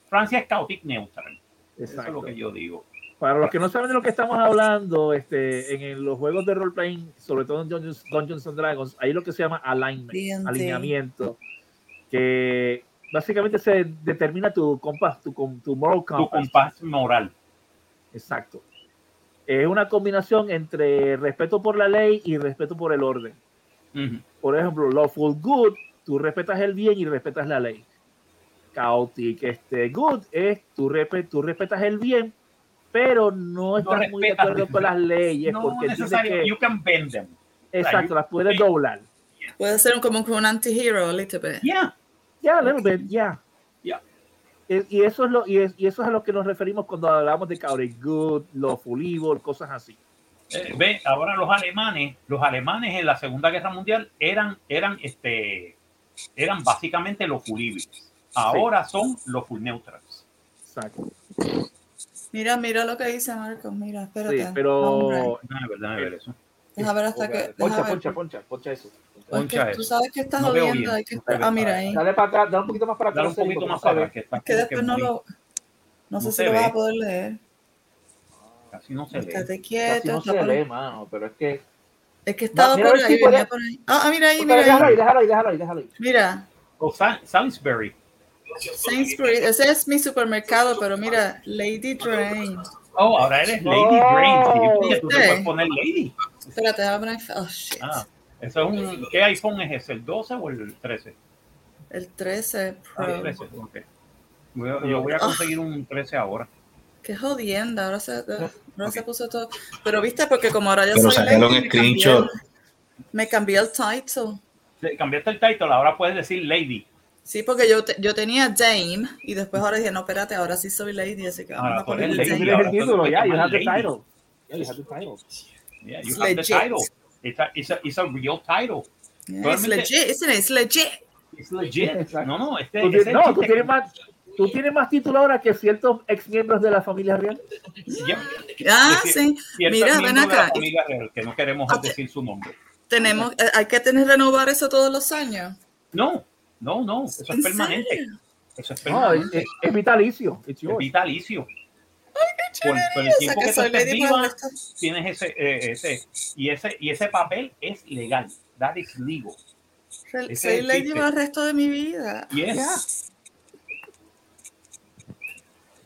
Francia es chaotic neutral. Eso es lo que yo digo. Para los que no saben de lo que estamos hablando, este, en el- los juegos de role-playing, sobre todo en Dungeons, Dungeons and Dragons, hay lo que se llama alignment, alineamiento, que básicamente se determina tu compás, tu, tu moral Tu compass. compás moral. Exacto. Es una combinación entre respeto por la ley y respeto por el orden. Ujú. Por ejemplo, lawful good, tú respetas el bien y respetas la ley. Chaotic, este, good es tú, respe- tú respetas el bien, pero no estás muy de acuerdo con las leyes No porque necesario. que, You can bend them. exacto, las puedes doblar. Puede ser como que un anti-hero, a little bit. Yeah. Ya, a little bit. Yeah. Eh, Y eso es lo y, es- y eso es a lo que nos referimos cuando hablamos de good, lawful evil, cosas así. Eh, ve, ahora los alemanes, los alemanes en la Segunda Guerra Mundial eran, eran, este, eran básicamente los evil. Ahora son los full neutrals. Exacto. Mira, mira lo que dice Marco. Mira, espérate. Sí, pero. Déjame ver, déjame ver eso. Deja ver hasta que. Poncha, ver, poncha, poncha, poncha eso. Poncha tú eso. sabes que estás No jodiendo. Hay que No estar- veo Ah, mira ahí. Dale para atrás, dale un poquito más para atrás. Dale un poquito más no para se ve. atrás, que está Es que después no muy- lo. No sé no si se lo vas ve. a poder leer. Casi no se lee. Estate Casi quieto. no está se por- lee, mano, pero es que Es que estaba Mira, por si ahí, puede- venía por ahí. Ah, ah, mira ahí, mira déjalo ahí, ahí. déjalo ahí, déjalo ahí, déjalo ahí. Mira, O Sa- Salisbury. Sainsbury, ese es mi supermercado, pero mira, Lady Drain. Oh, ahora eres Lady Oh. Drain. Sí, tú te puedes poner Lady. Espérate, déjame poner. Oh, shit. Ah, eso es un. ¿Qué iPhone es ese? ¿El 12 o el 13? El 13 Ah, el Pro. 13, ok. Voy a- yo voy a conseguir un 13 ahora. Qué jodienda, ahora se, ahora se puso todo. Pero viste, porque como ahora ya Pero soy sacaron lady, me cambié, screenshot. me cambié el title. Le- Cambiaste el title, ahora puedes decir Lady. Sí, porque yo, te- yo tenía Dame y después ahora dije, no, espérate, ahora sí soy lady, así que vamos Ahora a tú poner lady, Dame. el título, ya, you have the title. Yeah, you have the title. Yeah, you have the title. It's a, it's a, it's a real title. Yeah, it's legit, isn't it? It's legit. It's legit. No, no, este, Tú ese tienes- es no, tú tienes más, tú tienes más título ahora que ciertos ex miembros de la familia real. Ya. Ah, sí. Mira, ven miembro de la acá. familia real, que no queremos te- decir su nombre. Tenemos, eh, hay que tener renovar eso todos los años. No, no, no, eso es ¿En permanente. serio? Eso es No, permanente. es, es- es vitalicio. Es vitalicio. Por, por el tiempo que que tú estés viva, tienes ese, eh, ese, y ese, y ese papel es legal. That is legal. Ese soy es el lady el resto de mi vida. Yes. Ya.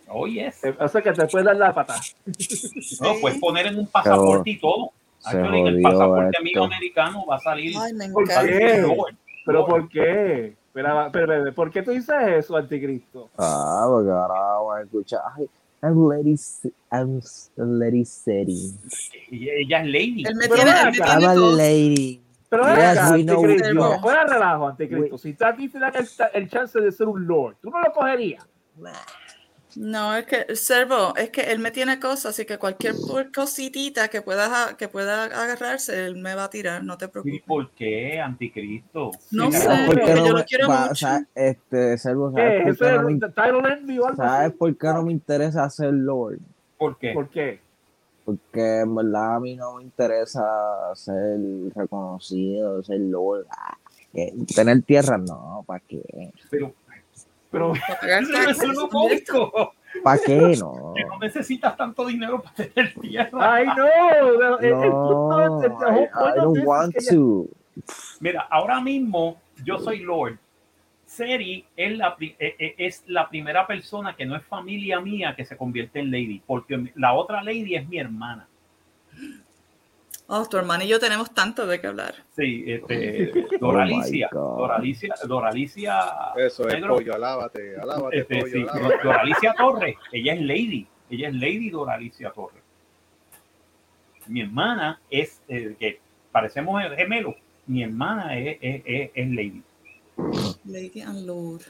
Oh, yes. Eh, O sea que te puedes dar la patada. No, puedes poner en un pasaporte y todo. se Actually, en el pasaporte esto. americano va a salir. Ay, me ¿Por qué? Lord. ¿Pero Lord. por qué? Pero, pero, pero, ¿por qué tú dices eso, anticristo? Ah, porque ahora vamos a escuchar. Ay, I'm Lady, I'm Lady City. Ella es lady. Él me Pero tiene, él me acá. I'm tiene a lady. Pero Yes, acá, we know you. Fuera relajo, anticristo. Si a ti te dan el, el chance de ser un lord, ¿tú no lo cogerías? No, es que, Servo, es que él me tiene cosas, así que cualquier por- cositita que pueda, que pueda agarrarse, él me va a tirar, no te ¿Y preocupes. por qué, anticristo? No ¿Qué sé? ¿Por qué porque no yo lo quiero va- mucho. Este, Servo, ¿Qué? ¿sabes por ¿Eso qué no me, ¿sabes por qué no me interesa ser Lord? ¿Por qué? ¿Por qué? Porque en verdad a mí no me interesa ser reconocido, ser Lord. Ah, tener tierra, no, ¿para qué? Pero, Pero, es ¿no? cómico. ¿Para qué? No. Que no necesitas tanto dinero para tener tierra. ay, no. El, No, el- I, don't want to. Mira, ahora mismo yo soy Lord. Seri es la, pri- eh, eh, es la primera persona que no es familia mía que se convierte en Lady, porque la otra Lady es mi hermana. Oh, tu hermana y yo tenemos tanto de qué hablar. Sí, este, Oh Doralicia, my God. Doralicia, Doralicia. Eso es Negro. pollo, alábate, alábate, Este, pollo, sí, alábate. Doralicia Torres, ella es Lady, ella es Lady Doralicia Torres. Mi hermana es, eh, que parecemos gemelos, mi hermana es, es, es- es Lady. Lady and Lord.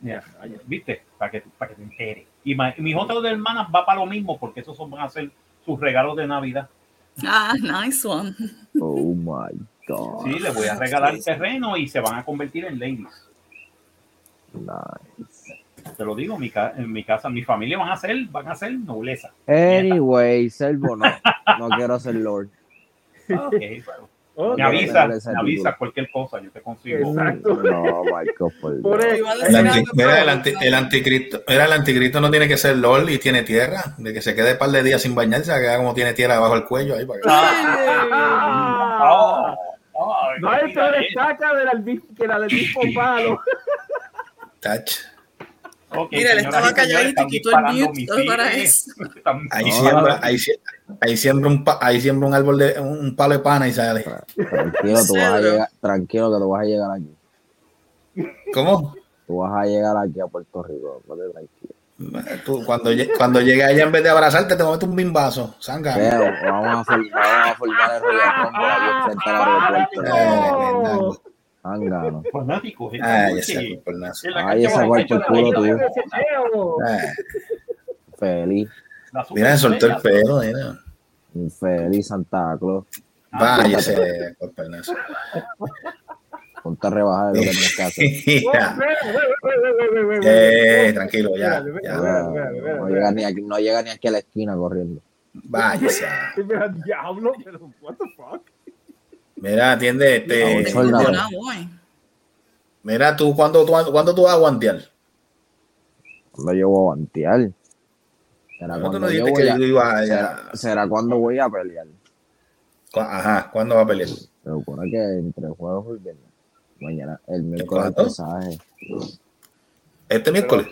Ya, ¿Viste? Para que, para que te enteres. Y ma- mis otras dos hermanas va para lo mismo, porque esos son, van a ser sus regalos de Navidad. Ah, nice one. Oh my God. Sí, les voy a regalar el terreno y se van a convertir en ladies. Nice. Te lo digo, mi ca- en mi casa, mi familia van a ser, van a ser nobleza. Anyway, Selvo, no. No quiero ser Lord. Ok, bueno. Ok. Me avisa, me avisa cualquier cosa, yo te consigo. Exacto. No, Michael, por Por eso. El, anti- mira, el, anti- no. el anticristo, mira, el anticristo no tiene que ser LOL y tiene tierra, de que se quede un par de días sin bañarse, que como tiene tierra bajo el cuello ahí para que- Ah, oh, ay, No peor eh. estaca de la que la del mismo palo. Tach. Mira, él señoras estaba calladito y quitó el mute para eso. Ahí No, siembra, ahí, sie- ahí siembra un pa- ahí siembra un árbol de un palo de pana y sale. Tranquilo, tú vas a llegar, tranquilo que tú vas a llegar aquí. ¿Cómo? Tú vas a llegar aquí a Puerto Rico. ponte tranquilo. Tú, cuando, cuando llegue allá en vez de abrazarte te metes un bimbazo, sanga. Pero vamos a, formar el Royal Rumble ahí frente al aeropuerto. Ángano. fanáticos. esta Ay, noche. ese por nazo. En la Ay, de cuerpo el culo tuyo. Feliz. Mira, se soltó el pelo, mira. Feliz Santa Claus. Vaya ese cuerpo de nazo. Ponte a rebajar de lo que tienes que hacer. Ya. Eh, tranquilo, ya. Ya. No llega, ni aquí, no llega ni aquí a la esquina corriendo. Vaya. Mira, diablo, pero what the fuck. Mira, atiende, este. Mira, tú, ¿cuándo tú, cuándo tú vas a guantear? Cuando yo voy a guantear. Será ¿Cuándo cuando no yo dijiste voy que a, yo iba a- será, será cuando voy a pelear. Cu- Ajá, ¿cuándo va a pelear? Se supone que entre juegos y viernes. Mañana, el miércoles el ¿Cuándo? pesaje. Este miércoles.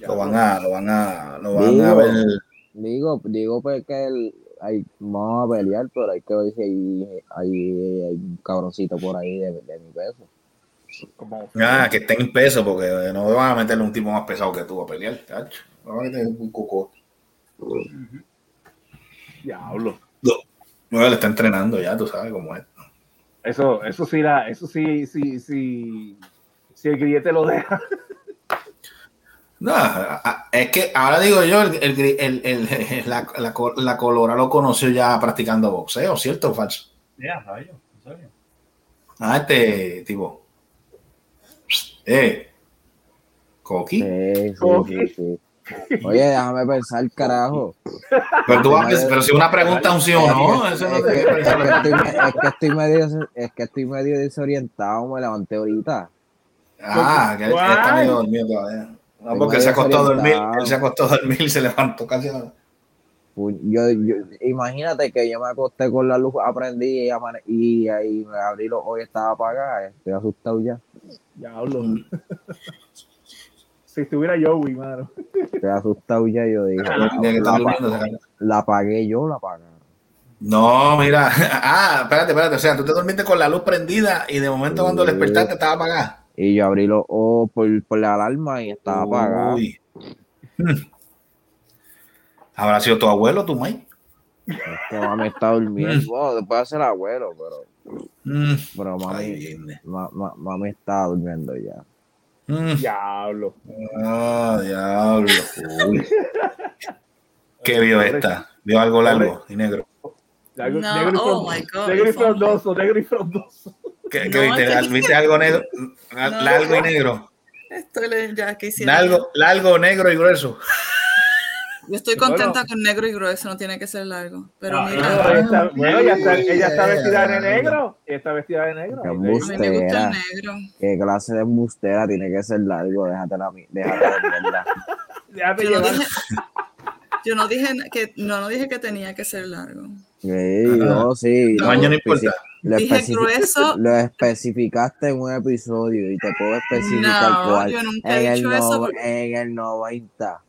Lo van a, lo van a, lo van a ver. Digo, digo pues que el, hay, vamos a pelear, pero hay que ver si hay, hay, hay un cabroncito por ahí de, de mi peso. Como, Ah, que estén en peso, porque no van a meterle un tipo más pesado que tú a pelear, tacho. Van a meter un coco. diablo. No, no, le está entrenando ya, tú sabes cómo es. Eso, eso sí, la, eso sí, sí, sí. Si el grillete lo deja. No, es que ahora digo yo, el, el- el- el- la, la, la Colora lo conoció ya practicando boxeo, ¿cierto o falso? Ya, rayo, en serio. Ah, este tipo. Eh. Coqui. Sí, sí, sí, sí. Oye, déjame pensar, carajo. Pero, tú vas a- pero si una pregunta es un sí o no, eso no Es que, te es que estoy, es que estoy medio, es que estoy medio desorientado, me levanté ahorita. Ah, que está medio dormido todavía. No, porque él se acostó a dormir, él se acostó a dormir y se levantó casi a la- Pu- Yo, yo, imagínate que yo me acosté con la luz aprendí y, amane- y ahí me abrí los ojos y estaba apagada. Estoy asustado ya. Diablo. Si estuviera Joey, mano. Estoy asustado ya. Yo dije, que está la, durmiendo, apagué yo, la apagué. No, mira. Ah, espérate, espérate. O sea, tú te dormiste con la luz prendida y de momento cuando Sí. despertaste estaba apagada. Y yo abrí los ojos por, por la alarma y estaba. Hmm. ¿Habrá sido tu abuelo, tu Mike? Es que mami está durmiendo. Bueno, después hace el abuelo, pero, Mm. pero mami, Ay, ma- ma- mami está durmiendo ya. Mm. Diablo. Ah, diablo. Uy. ¿Qué vio esta? ¿Vio algo largo y negro? Negro, No, negro y oh my God, negro y frondoso, negro y frondoso. ¿Qué, No, viste? es que- ¿Viste algo negro? Largo y negro. Estoy le- ya que hicieron. Largo, largo, negro y grueso. Yo estoy contenta con negro y grueso, no tiene que ser largo. Pero Ah, mira, No, ella está- bueno, ella está, ella está Yeah. vestida de negro. Ella está vestida de negro. Qué a mí me gusta el negro. ¿Qué clase de embustera tiene que ser largo? Déjate la déjate mierda. Déjate Yo no dije, yo no dije que no, no dije que tenía que ser largo. Sí, oh, sí. Tamaño no importa. Lo, Dije especifi- grueso. lo especificaste en un episodio y te puedo especificar No, cuál. yo nunca he En el, eso. no- porque en el 90.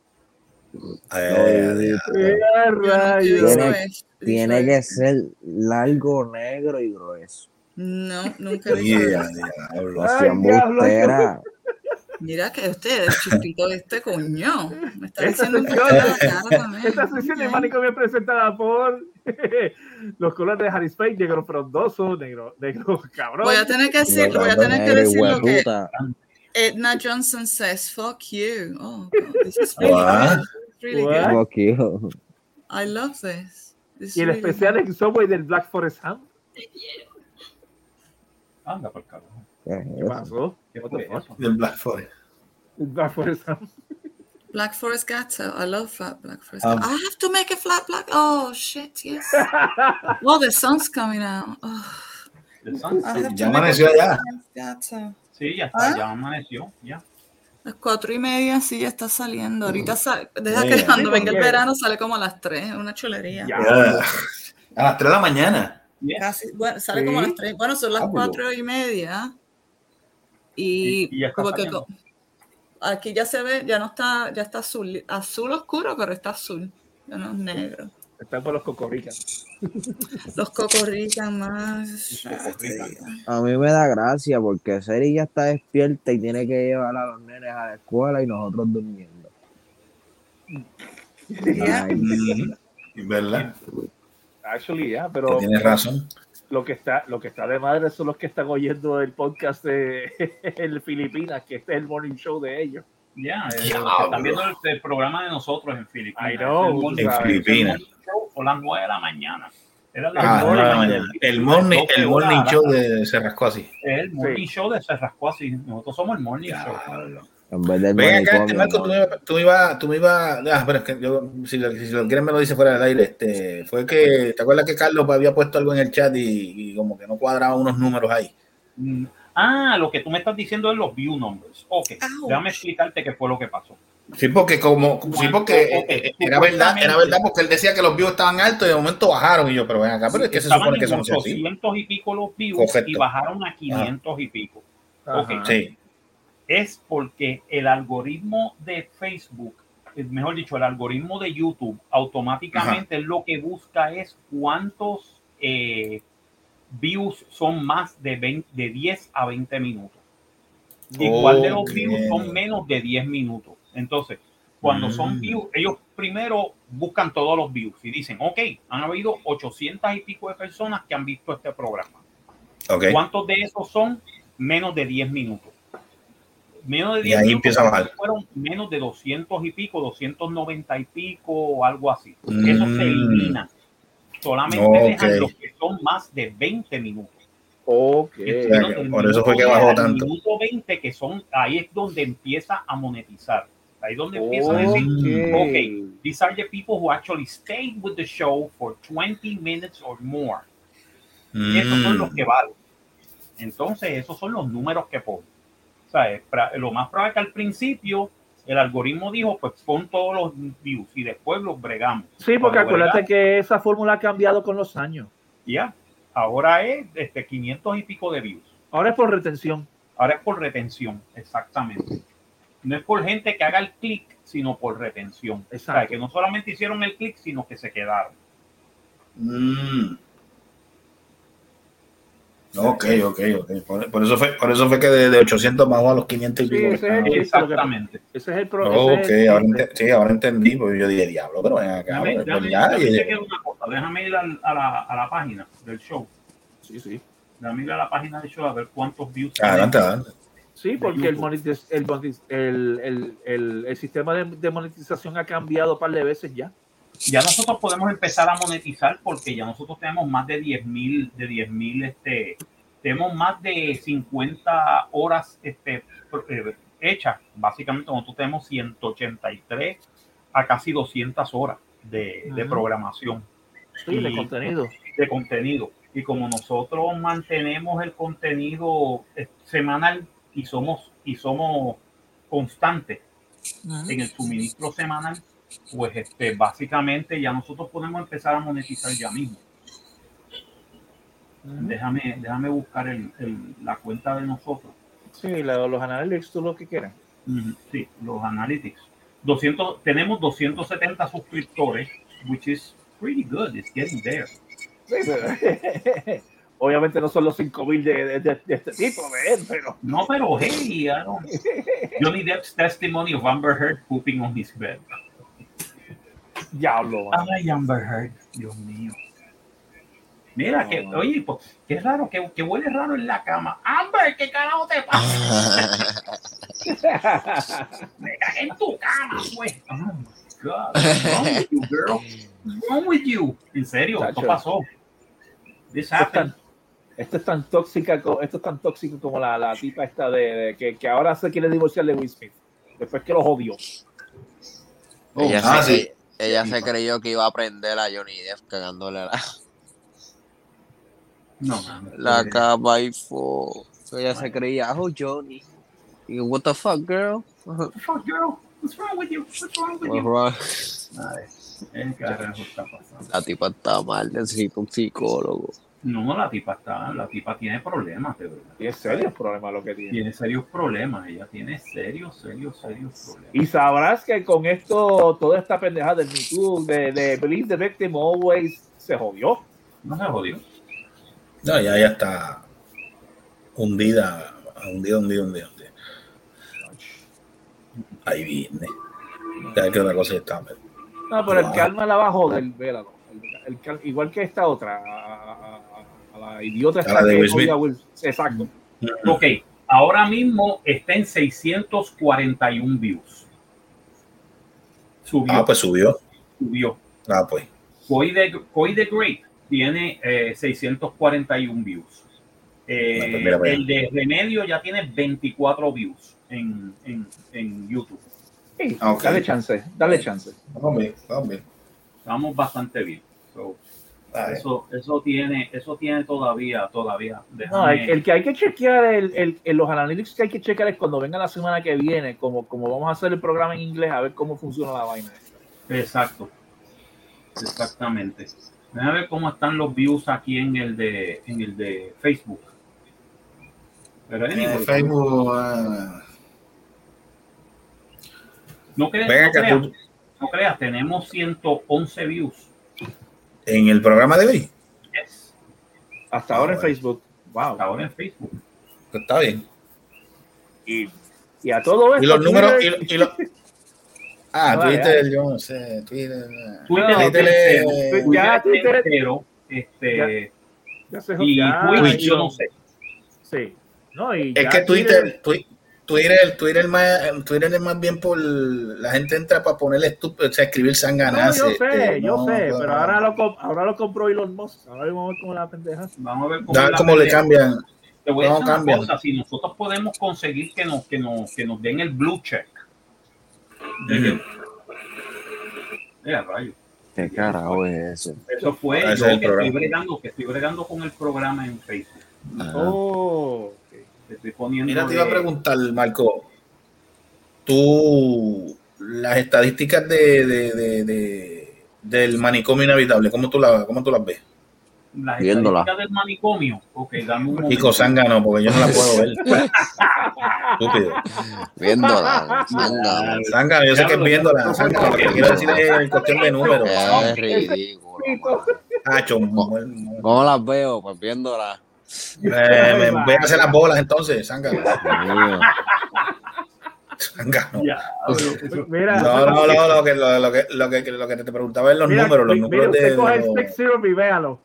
Eh, Lo dijiste. ¡Eh, Yo nunca he dicho Tiene- dicho que ser largo, negro y grueso. No, nunca he dicho yeah, embustera. Mira que usted, el chiquito este coño. Me está Esta diciendo un sección, poco la cara también. esta sección de Manicomio es presentada por los colores de Harry Spade, negro frondoso, negro, negro cabrón. Voy a tener que decir, voy a tener que decir lo que. Edna Johnson says. Fuck you. Oh, God, this is really What? good. Really What? good. Fuck you. I love this. This Y el really especial good. en Subway del Black Forest Ham. Anda, por carajo. ¿Qué es ¿Qué pasó? ¿Qué fue eso? Del Black Forest. El Black Forest Ham. Black Forest Gato. I love flat Black Forest Um, Gato. I have to make a flat black. Oh, shit, yes. oh, the sun's coming out. Oh, The sun- I have to Ya make a amaneció Gato. Sí, ya está, ¿Ah? ya amaneció, ya. Las cuatro y media sí ya está saliendo. Ahorita sale, deja Sí, que cuando venga el verano sale como a las tres, es una chulería. Ya. Yeah. A las 3 de la mañana. Casi, bueno, sale Sí. como a las tres. Bueno, son las Ah, cuatro y media. Y, Y- y ya está como que aquí ya se ve, ya no está, ya está azul, azul oscuro, pero está azul, ya no es negro. Están por los cocoricas. Los cocorrican más. A mí me da gracia porque Seri ya está despierta y tiene que llevar a los nenes a la escuela y nosotros durmiendo. Ya. Ay, ¿Verdad? Actually, ya, pero Tienes razón. Lo que está lo que está de madre son los que están oyendo el podcast de el Filipinas, que este es el morning show de ellos. Ya, Diablo. están viendo el, el programa de nosotros en Filipinas. I know, Es el morning en show, Filipinas. es el morning show Por las 9 de la mañana. Era Ah, de nueve la mañana. El morning, el morning show de se rascó así. El morning show de Así. Nosotros somos el morning show. Diablo. en vez del Ven acá, manicomio, Marco, ¿no? tú me ibas, tú me ibas, ibas, ah, pero es que yo, si lo, si lo quieres me lo dice fuera del aire, este, fue que, ¿te acuerdas que Carlos había puesto algo en el chat y, y como que no cuadraba unos números ahí? Mm, Ah, lo que tú me estás diciendo es los view numbers. Ok, Ouch. déjame explicarte qué fue lo que pasó. Sí, porque como, sí, porque Ok, eh, era verdad, era verdad porque él decía que los views estaban altos y de momento bajaron y yo, pero ven acá, pero es que se supone que así. 800 y pico los views Correcto. y bajaron a 500 y pico. Ok, Ajá. Sí. Es porque el algoritmo de Facebook, mejor dicho, el algoritmo de YouTube, automáticamente lo que busca es cuántos eh, views son más de, 20 de 10 a 20 minutos. Y cuál de los Ok. views son menos de 10 minutos. Entonces, cuando son Mm. views, ellos primero buscan todos los views y dicen, ok, han habido 800 y pico de personas que han visto este programa. ¿Cuántos de esos son menos de 10 minutos? Menos de Y 10 ahí minutos empieza a bajar. fueron menos de 200 y pico, 290 y pico o algo así. Mm. Eso se elimina. Solamente Ok. dejan los que son más de 20 minutos. Ok. Entonces, sea, que del por eso fue que bajó 10 al tanto. Minuto 20, que son, ahí es donde empieza a monetizar. Ahí es donde empieza a decir, Mm. ok, these are the people who actually stayed with the show for 20 minutes or more. Esos son los Mm. que valen. Entonces, esos son los números que ponen. O sea, es pra- lo más probable que al principio el algoritmo dijo, pues pon todos los views y después los bregamos. Sí, porque Cuando acuérdate bregamos, que esa fórmula ha cambiado con los años. Ya, ahora es este, 500 y pico de views. Ahora es por retención. Ahora es por retención, exactamente. No es por gente que haga el clic, sino por retención. O sea, Exacto. que no solamente hicieron el clic, sino que se quedaron. Mm. Ok, ok, ok. Por, por eso fue, por eso fue que de, de 800 bajó a los 500 y Sí, pico. ese es Exactamente. Ese es el pro- Oh, ok, el ahora, ente- sí, ahora entendí, porque yo dije, diablo, pero ven acá, Déjame, pues, déjame- ya, déjame y- chequear una cosa, déjame ir al- a, la, a la página del show. Sí, sí. Déjame ir a la página del show a ver cuántos views. Adelante, adelante. Sí, porque el, YouTube. monetiz- el, monetiz- el, el, el, el sistema de, de monetización ha cambiado un par de veces ya. Ya nosotros podemos empezar a monetizar porque ya nosotros tenemos más de 10 mil, de 10 mil, este, tenemos más de 50 horas este, eh, hechas. Básicamente nosotros tenemos 183 a casi 200 horas de, programación. Sí, de Y- contenido. de contenido. Y como nosotros mantenemos el contenido eh, semanal y somos, y somos constantes en el suministro semanal, pues este, básicamente ya nosotros podemos empezar a monetizar ya mismo. Déjame, déjame buscar el, el- la cuenta de nosotros. Sí, la- los analytics, tú lo que quieras. Sí, los analytics. 200, tenemos 270 suscriptores, which is pretty good. It's getting there. Sí, pero- Obviamente no son los 5000 de, de, de- este tipo, pero. No, pero hey, I don't- Johnny Depp's testimony of Amber Heard pooping on his bed. Diablo. Ay, Amber Heard, Dios mío. Mira, que, oye, pues, qué raro, que, que huele raro en la cama. Amber, ¿qué carajo te pasa? Me cagué en tu cama, güey. Oh my God. What's wrong with you, girl? What's wrong with you? En serio, esto Chacho. pasó. This Esto es happened. tan, esto es tan tóxica, esto es tan tóxico como la, la tipa esta de, de que, que ahora se quiere divorciar de Will Smith. Después que los odió. ella ah, sí. Ella se creyó que iba a aprender a Johnny Depp cagándole la, No, la cama y fue. Ella se creía, oh Johnny. Y what the fuck, girl? Fuck, girl. What's wrong with you? What's wrong with What's you? wrong? Ay, ¿qué carajo está pasando? La tipa está mal, necesito un psicólogo. No, la tipa está, la tipa tiene problemas, de verdad. Y es serio el problema lo que tiene. Tiene serios problemas, ella tiene serios, serios, serios problemas. Y sabrás que con esto, toda esta pendejada del Too, de, de Believe the Victim Always, se jodió. No se jodió. No, ya, ya está hundida, hundida, hundida, hundida. hundida. Ahí viene. Ya que otra cosa está. No, pero el calma la va a joder, vélalo. El- el cal- igual que esta otra, la idiota A la de Will Exacto. Ok, ahora mismo está en 641 views. Subió, Ah, pues subió. subió. Ah, pues. Coy the, Coy the Great tiene eh, 641 views. Eh, No, pues mira el de Remedio ya tiene 24 views en, en, en YouTube. Sí, Ah, ok. Dale chance, dale chance. Vamos bien, vamos bien. Estamos bastante bien. So, Ah, eso, eso tiene, eso tiene todavía, todavía. No, el, el que hay que chequear, el, el- el- los analytics que hay que chequear es cuando venga la semana que viene, como, como vamos a hacer el programa en inglés, a ver cómo funciona la vaina. Exacto. Exactamente. Déjame ver cómo están los views aquí en el de, en el de Facebook. Pero Eh, Facebook. ah, no, creas, no, que creas, tú- no creas, tenemos 111 views. En el programa de hoy. Yes. Hasta Ah, ahora en. Facebook. Wow. Hasta ahora en Facebook. Está bien. Y, y a todo esto. Y los números. Twitter- Y, y los- Ah, Vale, Twitter, yo no sé. Twitter. ah. Twitter, No, Twitter, Twitter, Twitter, ya, Twitter- entero, este, ya se y ya- Twitch, yo no sé. Sí. No, y Es ya que Twitter, Twi- Twitter, Twitter, más, Twitter es más bien por la gente entra para ponerle estúpido, o sea, escribir No, sanganas. yo sé, yo no, sé, no, pero no. ahora lo, ahora lo compró Elon Musk. Ahora vamos a ver cómo la pendeja. Vamos a ver cómo, Ya la cómo le cambian. Te voy a No, decir una cambian. cosa, si nosotros podemos conseguir que nos, que nos, que nos den el blue check. de que- Mira, rayo. ¿Qué carajo es eso? Eso fue yo es el que estoy, bregando, que estoy bregando con el programa en Facebook. Ajá. Oh. Te estoy poniendo Mira, te iba a preguntar, Marco, tú, las estadísticas de, de, de- de- del manicomio inhabitable, ¿cómo tú, la, ¿cómo tú las ves? las viéndola. estadísticas del manicomio. Ok, dame un momento. Zángano, porque yo no la puedo ver. Estúpido. Viéndola. zángano. Zángano, yo sé que es viéndola, zángano, lo que quiero decir es en cuestión de números. Es ridículo. Hacho, ¿Cómo las veo? Pues viéndola. eh, me voy a hacer las bolas entonces. Ya, eso- Mira, No, no, no, lo que, lo, lo que, lo que, lo que te preguntaba es los mira, números, los mira, números de, coge de el Sex Syrup y véalo.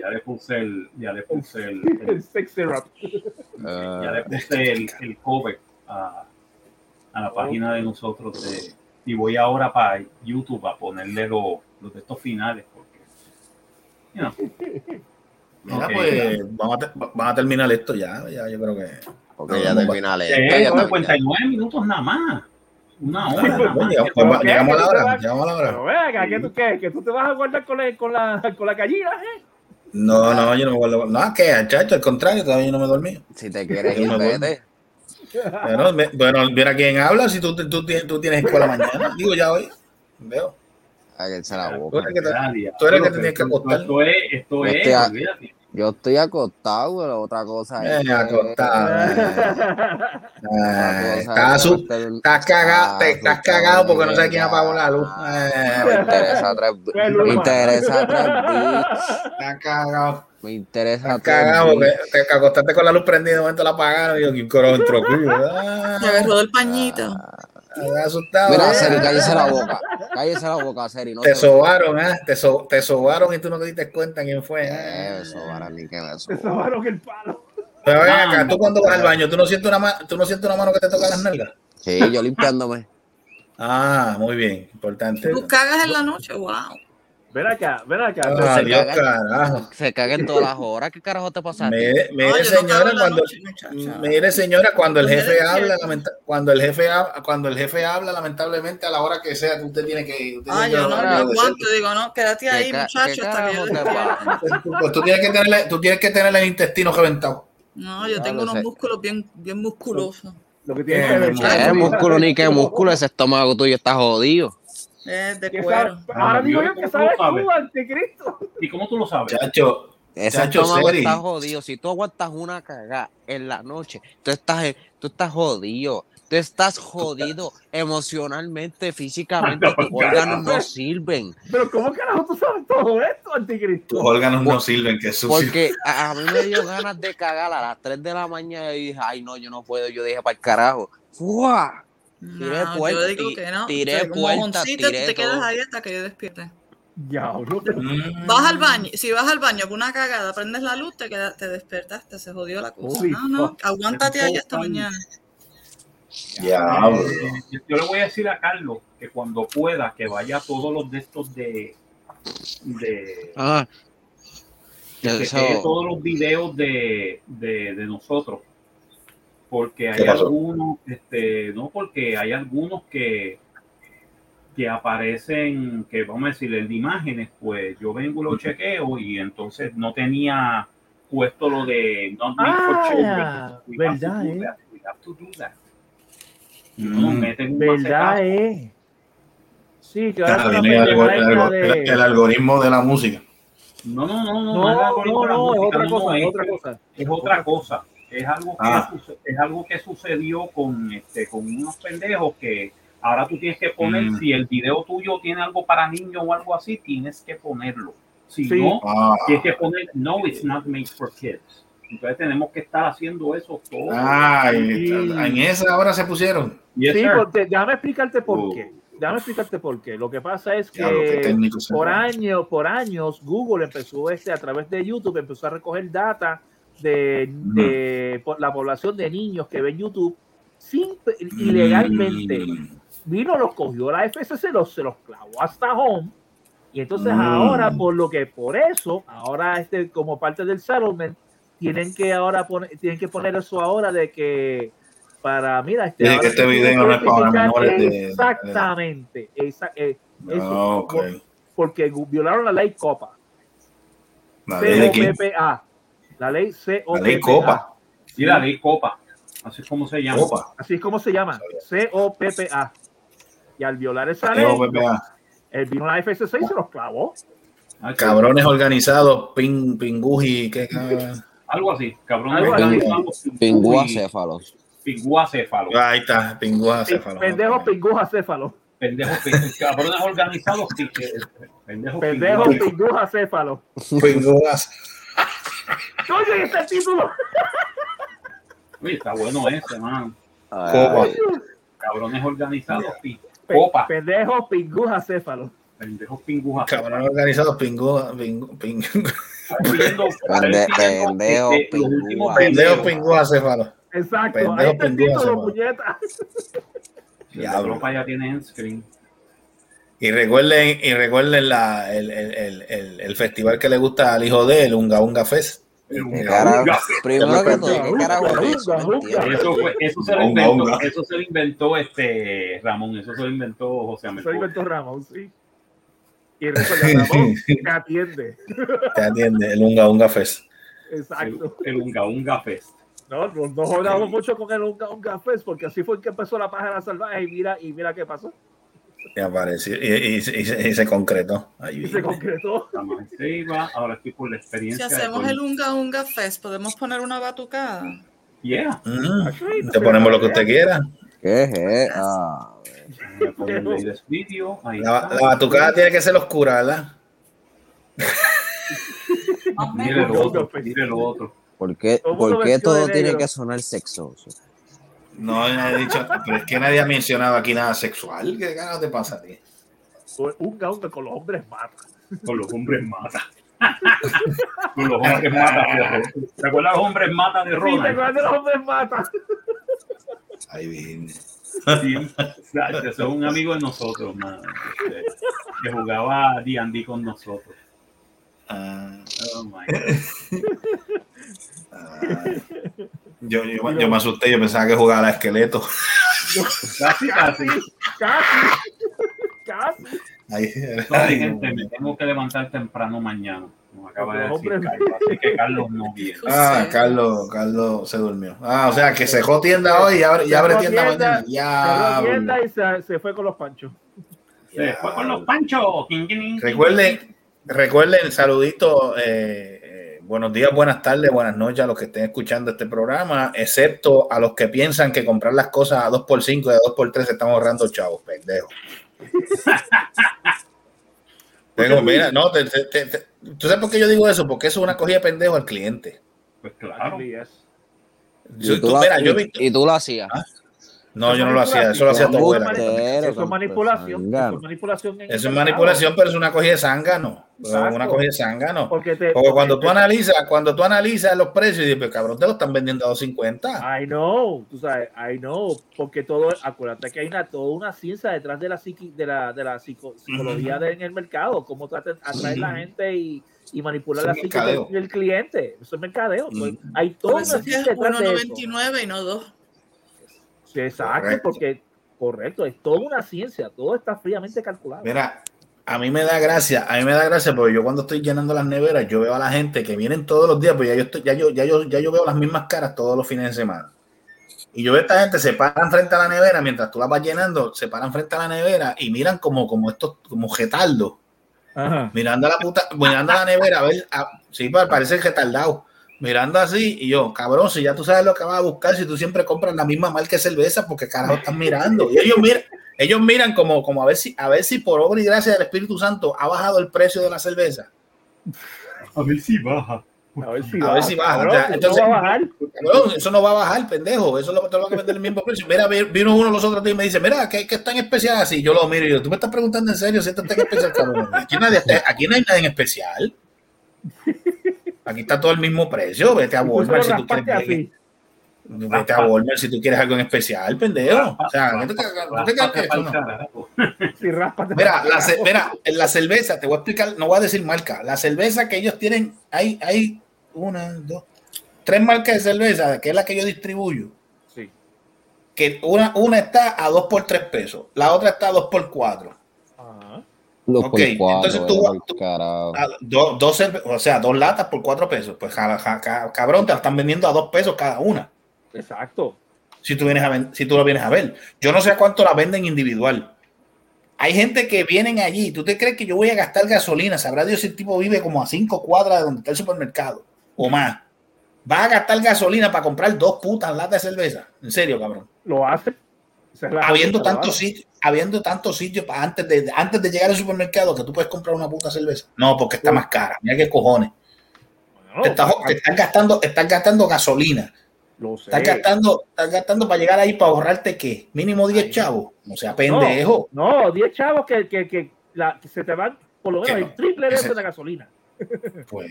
ya le puse el, ya le puse el, El el- Sex Syrup. ya le Ah, puse el, el cover a, a la página de nosotros de, y voy ahora para YouTube a ponerle los, los de estos finales you know. Mira, pues vamos a, te- vamos a terminar esto ya, ya yo creo que. porque ya termina Eh, esto. Ya no, está- 59 minutos nada más. Una hora. nada Pues, más. llegamos, pero pues, ¿qué? llegamos a la ¿Qué te hora, llegamos a la Pero hora. venga, ¿qué tú qué? ¿Que tú te vas a guardar con la, con la, con la gallina, eh? No, no, yo no me acuerdo. No, que chacho, al contrario, todavía yo no me dormí. Si te quieres Yo ir, vete. Bueno, me- bueno, mira quién habla, si tú, tú, tienes- tú tienes escuela mañana. Digo, ya hoy. Veo. Cállese la Tú boca. tú eres que tenías que esto- acostar. Esto es, esto Yo es, a-. Yo estoy acostado, pero otra cosa es. Eh, acostado. cosa Estás cagado, te- estás cagado porque no sabes quién apagó la luz. Me Eh, interesa tres, me interesa tres bits. Estás cagado. Me interesa Estás tres cagado porque bits. te acostaste con la luz prendida y de momento la apagaron. Y yo, ¿quién carajo entró aquí? Ah, Me agarró del pañito. me asustado. Mira, eh. Seri, cállese la boca. Cállese la boca, Seri. No Te se- sobaron, ¿eh? Te, so- te sobaron y tú no te diste cuenta quién fue. Eh, ¿eh? para ni que me Se suba. sobaron el palo. Pero ven acá, tú cuando vas al baño, ¿tú no sientes una, ma- ¿tú no sientes una mano que te toca las nalgas? Sí, yo limpiándome. Ah, muy bien, importante. ¿Tú cagas en la noche? Wow. Ven acá, ven acá. Ah, se Dios caga. carajo. Se caguen todas las horas. ¿Qué carajo te pasa? Mire, mire, No, no señora, la cuando, noche, mire, señora, cuando el jefe habla, cuando el jefe habla, cuando el jefe habla, lamentablemente a la hora que sea, usted tiene que, usted Ah, yo no, obedecer. aguanto. Digo, no, quédate ahí, ¿Qué ca- muchacho, hasta que? Pues tú tienes que tener, tú tienes que tener el intestino reventado. No, yo No, tengo unos sé. músculos bien, bien musculosos. Lo que tiene Eh, que ver. ¿Qué músculo ni qué músculo? Ese estómago tuyo está jodido. Es de cuero. sabe- Ahora digo yo que ¿Cómo sabes tú anticristo. ¿Y cómo tú lo sabes? Chacho, Ese Chacho, estómago está jodido. Si tú aguantas una cagada en la noche, tú estás, tú estás jodido. Tú estás jodido emocionalmente, físicamente. Tus órganos no sirven. Pero ¿cómo carajo tú sabes todo esto, anticristo? tus órganos no sirven, que sucio. Porque a, a mí me dio ganas de cagar a las 3 de la mañana y dije, ay, no, yo no puedo. Yo dije, para el carajo. ¡Fua! Tiré No, puerta, yo digo que no. tiré O sea, puerta, mojoncito, tiré tú te quedas todo. ahí hasta que yo despierte. Diablo. Mm. Vas al baño, si vas al baño con una cagada, prendes la luz, te, quedas, te despertaste, se jodió la cosa. Holy no, no, aguántate ahí hasta mañana. Eh, yo- yo le voy a decir a Carlos que cuando pueda que vaya a todos los de estos de, de Ah, que chequee todos los videos de, de, de nosotros porque hay algunos este no porque hay algunos que que aparecen que vamos a decir el de imágenes pues yo vengo y lo chequeo y entonces no tenía puesto lo de not made for Ah, children. We have to verdad, do eh. that. We have to do that. No nos Mm. meten un ¿Verdad, eh? Sí, que Ah, ahora una viene el, algo- pendeja el el- de... algoritmo de la música. No, no, no, no, No, no, no, de la no, es música, otra no, cosa, no, es- otra cosa. es otra cosa. Es algo que, Ah. es algo que sucedió con, este, con unos pendejos que ahora tú tienes que poner, Mm. si el video tuyo tiene algo para niños o algo así, tienes que ponerlo. Si Sí. no, Ah, tienes que poner, no, it's not made for kids. Entonces tenemos que estar haciendo eso todo. ah, y- en esa ahora se pusieron. Yes, Sí, porque, déjame explicarte por Oh. qué. Déjame explicarte por qué. Lo que pasa es que técnico se por años, por años, Google empezó este a través de YouTube, empezó a recoger data de, de po- la población de niños que ven YouTube sin, ilegalmente. Mm. Vino, los cogió la FCC, los, se los clavó hasta home. Y entonces Mm. ahora, por lo que por eso, ahora este, como parte del settlement, tienen que ahora poner, tienen que poner eso ahora de que para, mira, este, que este video no es para identificar menores de- Exactamente. esa- eh, eso, Ah, por- porque violaron la ley COPA. La ley? COPPA. La ley COPPA. La ley Copa. Sí, la ley Copa, así es como se llama. Copa. Así es como se llama. COPPA. Y al violar esa ley, COPPA. él vino a la FCC y se los clavó. Ah, Cabrones organizados, pin, pinguji, ¿qué? Algo así, cabrones Algo organizados, pingüacéfalos. pingüacéfalos. Ahí está, pinguja, céfalo. Pendejo pinguja céfalo. Pendejos, cabrones organizados, pi- eh, pendejos Pendejo pingües. pinguja céfalo. Pingujas. Oye, ese es el título. Uy, está bueno ese, man. Copa. Cabrones organizados, copa. Pendejo pinguja céfalo. Pendejos pingujas. Cabrones organizados, pinguja, pingu, pingu, Pidiendo- Pende- pidiendo, pendejo, este, los últimos pingüa. pendejos, videos. pinguja, céfalo. Exacto. Pendejo Ahí está el pinguja título, céfalo. puñeta. La ropa ya tiene en screen. Y recuerden, y recuerden la, el, el, el, el, el festival que le gusta al hijo de él, Unga Unga Fest. Primero que todo, ¿qué carajo es eso? Eso, fue- eso se lo inventó, eso se lo inventó este Ramón, eso se lo inventó José Américo. Beto Ramón, sí. Y recuerda, Ramón te atiende. Te atiende, el Unga Unga Fest. Exacto. el Unga Unga Fest. No, no, no jodamos mucho con el Unga Unga Fest porque así fue que empezó la página salvaje y mira, y mira qué pasó. Y apareció. Y, y- y se- y se concretó. Ahí Y se concretó. Ahora estoy por la Si experiencia. de hacemos el Unga Unga Fest, podemos poner una batucada. Yeah. Mm, Te ponemos lo que usted quiera. ¿Qué es? Ah, La, la batucada tiene que ser oscura, ¿verdad? Mire lo otro, mire lo otro. ¿Por qué, por qué todo tiene que sonar sexoso? No, nadie ha dicho, pero es que nadie ha mencionado aquí nada sexual. ¿Qué ganas te pasa a ti? Unga Unga con los hombres mata. Con los hombres mata. Con los hombres mata de Ronald. ¿Te acuerdas de los hombres mata de Sí, te Ronald? acuerdas de los hombres mata. Ahí viene. Sí, exacto, ese es un amigo de nosotros, man, que jugaba D&D con nosotros. Oh my God. Yo, yo, yo me asusté, yo pensaba que jugaba a esqueleto. Casi, casi. Casi. Casi. Ahí, Sorry, ahí, gente, me tengo que levantar temprano mañana. Como acaba de decir Carlos, así que Carlos no viene. Ah, Carlos, Carlos se durmió. Ah, o sea que cerró tienda hoy y abre, y abre Cerró tienda tienda, mañana. Ya. cerró tienda y se, se fue con los panchos. Se fue con los panchos. Recuerden, recuerden, saludito. eh, buenos días, buenas tardes, buenas noches a los que estén escuchando este programa, excepto a los que piensan que comprar las cosas a 2x5 y a 2x3 se están ahorrando chavos, pendejo. Tengo, mira, no, te- te- te- te- ¿tú sabes por qué yo digo eso? Porque eso es una cogida de pendejo al cliente. Pues claro. Yo- Y tú tú- la- mira, yo he y- visto- y tú lo hacías. No, yo no lo hacía, eso lo hacía tu abuela. Eso es manipulación. Eso es manipulación. Eso es manipulación, pero es una cogida de zángano. Exacto. Una cogida de zángano. Porque te- Porque cuando tú analizas, cuando tú analizas los precios, y dices, pero cabrón, te lo están vendiendo a 250. I know, tú sabes, I know, porque todo, acuérdate que hay una, toda una ciencia detrás de la psiqui, de la, de la psico- psicología de- en el mercado, cómo tratan atraer la gente y, y manipular la psique del, del cliente. Eso es mercadeo. Mm. Pues, hay eso una ciencia detrás de eso. 1.99 y no 2. Exacto, Correcto. porque, correcto, es toda una ciencia, todo está fríamente calculado. Mira, a mí me da gracia, a mí me da gracia porque yo cuando estoy llenando las neveras, yo veo a la gente que vienen todos los días, pues ya yo estoy, ya yo, ya yo, ya yo veo las mismas caras todos los fines de semana. Y yo veo a esta gente se paran frente a la nevera mientras tú la vas llenando, se paran frente a la nevera y miran como, como estos, como retardos, Ajá. mirando a la puta, mirando a la nevera, a ver, a- sí, pa- parece retardado, mirando así, y yo, cabrón, si ya tú sabes lo que vas a buscar, si tú siempre compras la misma marca de cerveza, porque carajo estás mirando. Y ellos miran, ellos miran como, como a ver si, a ver si por obra y gracia del Espíritu Santo ha bajado el precio de la cerveza. A ver si baja. A ver si A baja, ver si baja. cabrón, O sea, eso entonces, va a bajar. cabrón, eso no va a bajar, pendejo. Eso lo, te lo van a vender el mismo precio. Mira, vi- vino uno los otros días y me dice, mira, ¿qué, qué está en especial así? Yo lo miro y yo, tú me estás preguntando en serio si esto está en especial, cabrón. Aquí, nadie está- aquí no hay nada en especial. Aquí está todo el mismo precio. Vete a Walmart si tú quieres. así. Vete a Walmart si tú quieres algo en especial, pendejo. O sea, ¿qué te, no te creas que esto no- Si ráspate Mira, la, mira, en la cerveza, te voy a explicar, no voy a decir marca. La cerveza que ellos tienen, hay, hay una, dos, tres marcas de cerveza, que es la que yo distribuyo. Sí. Que una, una está a dos por tres pesos, la otra está a dos por cuatro. Dos Ok, por cuatro, entonces tú-. A do- o sea, dos latas por cuatro pesos. Pues ja- ja- ca- cabrón, te la están vendiendo a dos pesos cada una. Exacto. Si tú, vienes a si tú lo vienes a ver. Yo no sé a cuánto la venden individual. Hay gente que vienen allí. ¿Tú te crees que yo voy a gastar gasolina? Sabrá Dios si el tipo vive como a cinco cuadras de donde está el supermercado o más. Va a gastar gasolina para comprar dos putas latas de cerveza. En serio, cabrón. Lo hace. Habiendo tantos sitios, habiendo tantos sitios antes de, antes de llegar al supermercado que tú puedes comprar una puta cerveza. No, porque está más cara. Mira qué cojones. Te, estás, te estás gastando, estás gastando gasolina. Lo sé. Estás gastando, estás gastando para llegar ahí para ahorrarte qué? Mínimo 10 chavos. No sea pendejo. No, no, 10 chavos que, que, que, la- que se te van por lo menos el triple de eso de gasolina. Pues,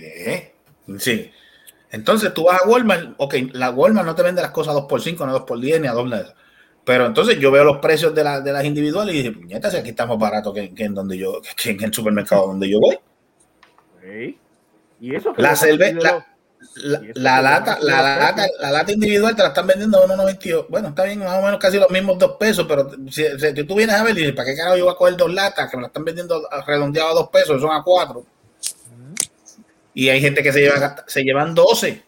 sí. Entonces tú vas a Walmart, ok, la Walmart no te vende las cosas a 2 por 5 no a 2 por 10 ni a 2 nada de eso. Pero entonces yo veo los precios de, la- de las individuales y dije, puñeta, si aquí está más barato que, que en donde yo, que en el supermercado donde yo voy. Sí. Y eso La la, la, lata, la, lata, la lata individual te la están vendiendo a 1.92. Bueno, está bien, más o menos casi los mismos dos pesos, pero si, si tú vienes a ver y dices, ¿para qué carajo yo voy a coger dos latas que me la están vendiendo redondeado a dos pesos? Son a cuatro. Y hay gente que se, lleva, se llevan 12.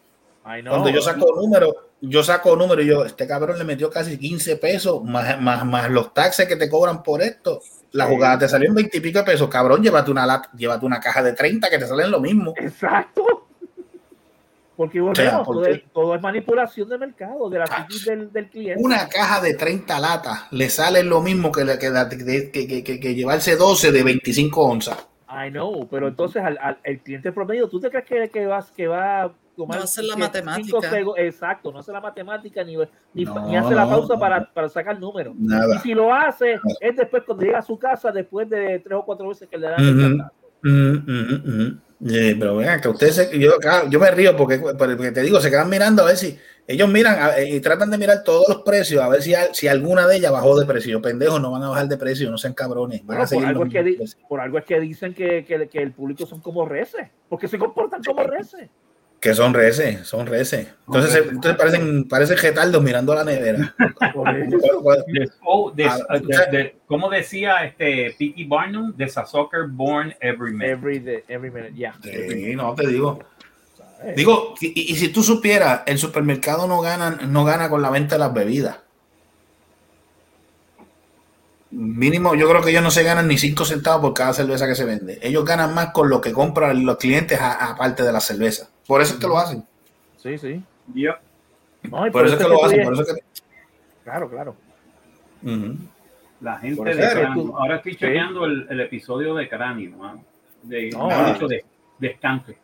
Ay, no. Cuando yo saco números, yo saco número y yo, este cabrón le metió casi 15 pesos, más, más, más los taxes que te cobran por esto. La Sí. jugada te salió en 20 y pico de pesos, cabrón, llévate una, llévate una caja de 30 que te salen lo mismo. Exacto. Porque volvemos, sea, todo, es, todo es manipulación de mercado, de la del, del cliente. Una caja de 30 latas le sale lo mismo que, la- que, la- que, que- que- que- que llevarse 12 de 25 onzas. I know, pero entonces al, al- el cliente promedio, ¿tú te crees que, que, vas, que va No hace la matemática. Exacto, no hace la matemática ni, ni, No, ni hace la pausa no. para, para sacar números. Nada. Y si lo hace, es después cuando llega a su casa, después de tres o cuatro veces que le dan el Ujú. cantazo. Mm, mm, mm, mm. Eh, pero vean que ustedes, yo, yo me río porque, porque te digo, se quedan mirando a ver si ellos miran a- y tratan de mirar todos los precios a ver si, si alguna de ellas bajó de precio. Pendejos, no van a bajar de precio, no sean cabrones. Van Bueno, a por, algo es que por algo es que dicen que, que, que el público son como reces, porque se comportan como reces. Que son reces, son reces. Entonces, se- entonces parecen, parecen retardos mirando a la nevera. Ah, ¿Cómo decía este P.T. Barnum? There's a soccer born every minute. Every day, every minute, yeah. Sí, no te digo. Digo, y, y si tú supieras, el supermercado no gana, no gana con la venta de las bebidas. Mínimo, yo creo que ellos no se ganan ni 5 centavos por cada cerveza que se vende. Ellos ganan más con lo que compran los clientes a- aparte de la cerveza. Por eso es que lo hacen. Sí, sí. Yep. No, y Por eso es que lo hacen. Por eso que... Claro, claro. La gente de Cráneo. Ahora estoy Sí. chequeando el, el episodio de Cráneo. mano. De, No, mejor ah. dicho, de, de Escante.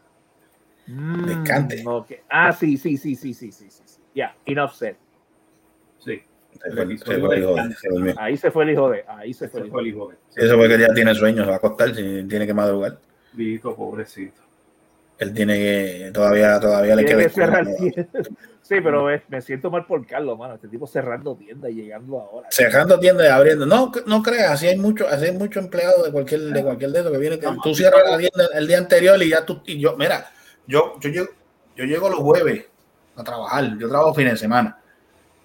Mm, Descante. Ah, sí, sí, sí, sí, sí, sí, sí. Ya, enough said. Sí. Se El fue- episodio se fue el de hijo de- se. Ahí se fue el hijo de. Ahí se fue el hijo fue de. el hijo de. Eso porque ya tiene sueños, va a acostar, si tiene que madrugar. Vito, pobrecito. Él tiene que, todavía, todavía le queda que cerrar. Sí, pero es- me siento mal por Carlos, mano. Este tipo cerrando tienda y llegando ahora. cerrando tiendas y abriendo. No, no creas, así hay mucho, así hay mucho empleado de cualquier, de cualquier de que viene. que tú cierras la tienda el día anterior y ya tú, y yo, mira, yo, yo llego, yo llego los jueves a trabajar, yo trabajo fines de semana,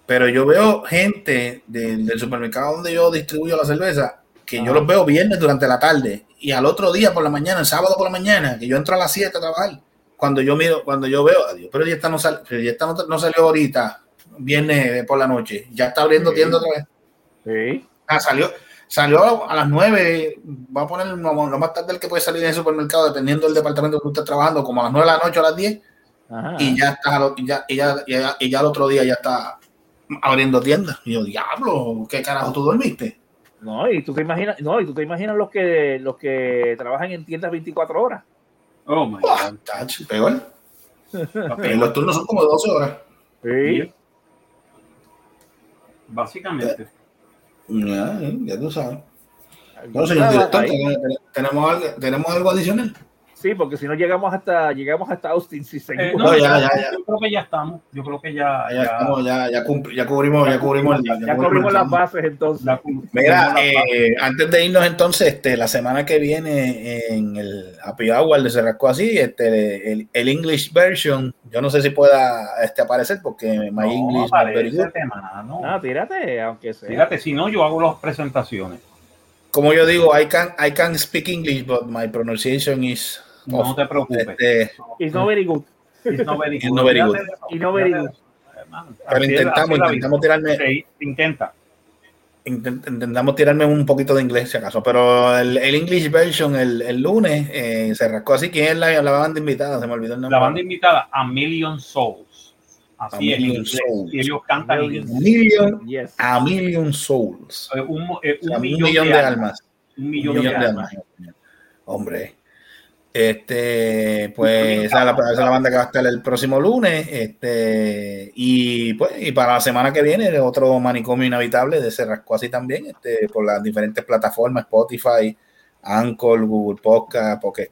pero yo veo gente del, del supermercado donde yo distribuyo la cerveza, que yo los veo viernes durante la tarde y al otro día por la mañana, el sábado por la mañana, que yo entro a las 7 a trabajar. Cuando yo miro, cuando yo veo, adiós, pero ya está no, sal- pero ya está no, no salió ahorita, viernes por la noche, ya está abriendo tienda otra vez. Sí. Ah, salió, salió a las 9, va a poner lo, más tarde el que puede salir en el supermercado, dependiendo del departamento que usted esté trabajando, como a las 9 de la noche o a las 10, Ajá. y ya está, al- y ya, y ya, y ya, y ya el otro día ya está abriendo tiendas. Y yo, diablo, ¿qué carajo tú dormiste? No, y tú te imaginas, no, y tú te imaginas los que los que trabajan en tiendas 24 horas. Oh my Ah, God. tacho, peor. Papi, Y los turnos son como 12 horas. Sí. Básicamente. Ya, ya tú sabes. Bueno, señor director, ¿tenemos- ¿tenemos algo, ¿tenemos algo adicional? Sí, porque si no llegamos hasta llegamos hasta Austin si Eh, seguimos. no, No, ya, ya, ya. Yo creo que ya estamos. Yo creo que ya. Ya, estamos, ya, ya, cumpl- ya cubrimos, ya cubrimos, el- ya cubrimos las bases entonces. la- Mira, eh, antes de irnos entonces, este, la semana que viene en el Happy Hour de Cerrasco así, este, el, el English version, yo no sé si pueda este, aparecer porque my no, English aparece tema, no. Ah, tírate, aunque sea. Fíjate, si no, yo hago las presentaciones. Como yo digo, I can, I can speak English, but my pronunciation is No te preocupes. Este, It's not very good. It's not very good. very It's not very good. pero intentamos, intentamos tirarme, Sí, intenta. intent- intentamos tirarme un poquito de inglés si acaso, pero el, el English version el, el lunes eh, se rascó así. ¿Quién es la, la banda invitada? Se me olvidó el nombre. La banda invitada a Million Souls. Así A es, en Million inglés. Souls. Y ellos cantan en Million- Yes. a Million Souls. Eh, Un, eh, O sea, un millón, de, almas. Un Un millón, millón de, almas. Hombre. Este, pues esa es, la, esa es la banda que va a estar el próximo lunes. Este, y pues, y para la semana que viene, otro manicomio inhabitable de Cerrasco así también, este, por las diferentes plataformas, Spotify, Anchor, Google Podcast, Pocket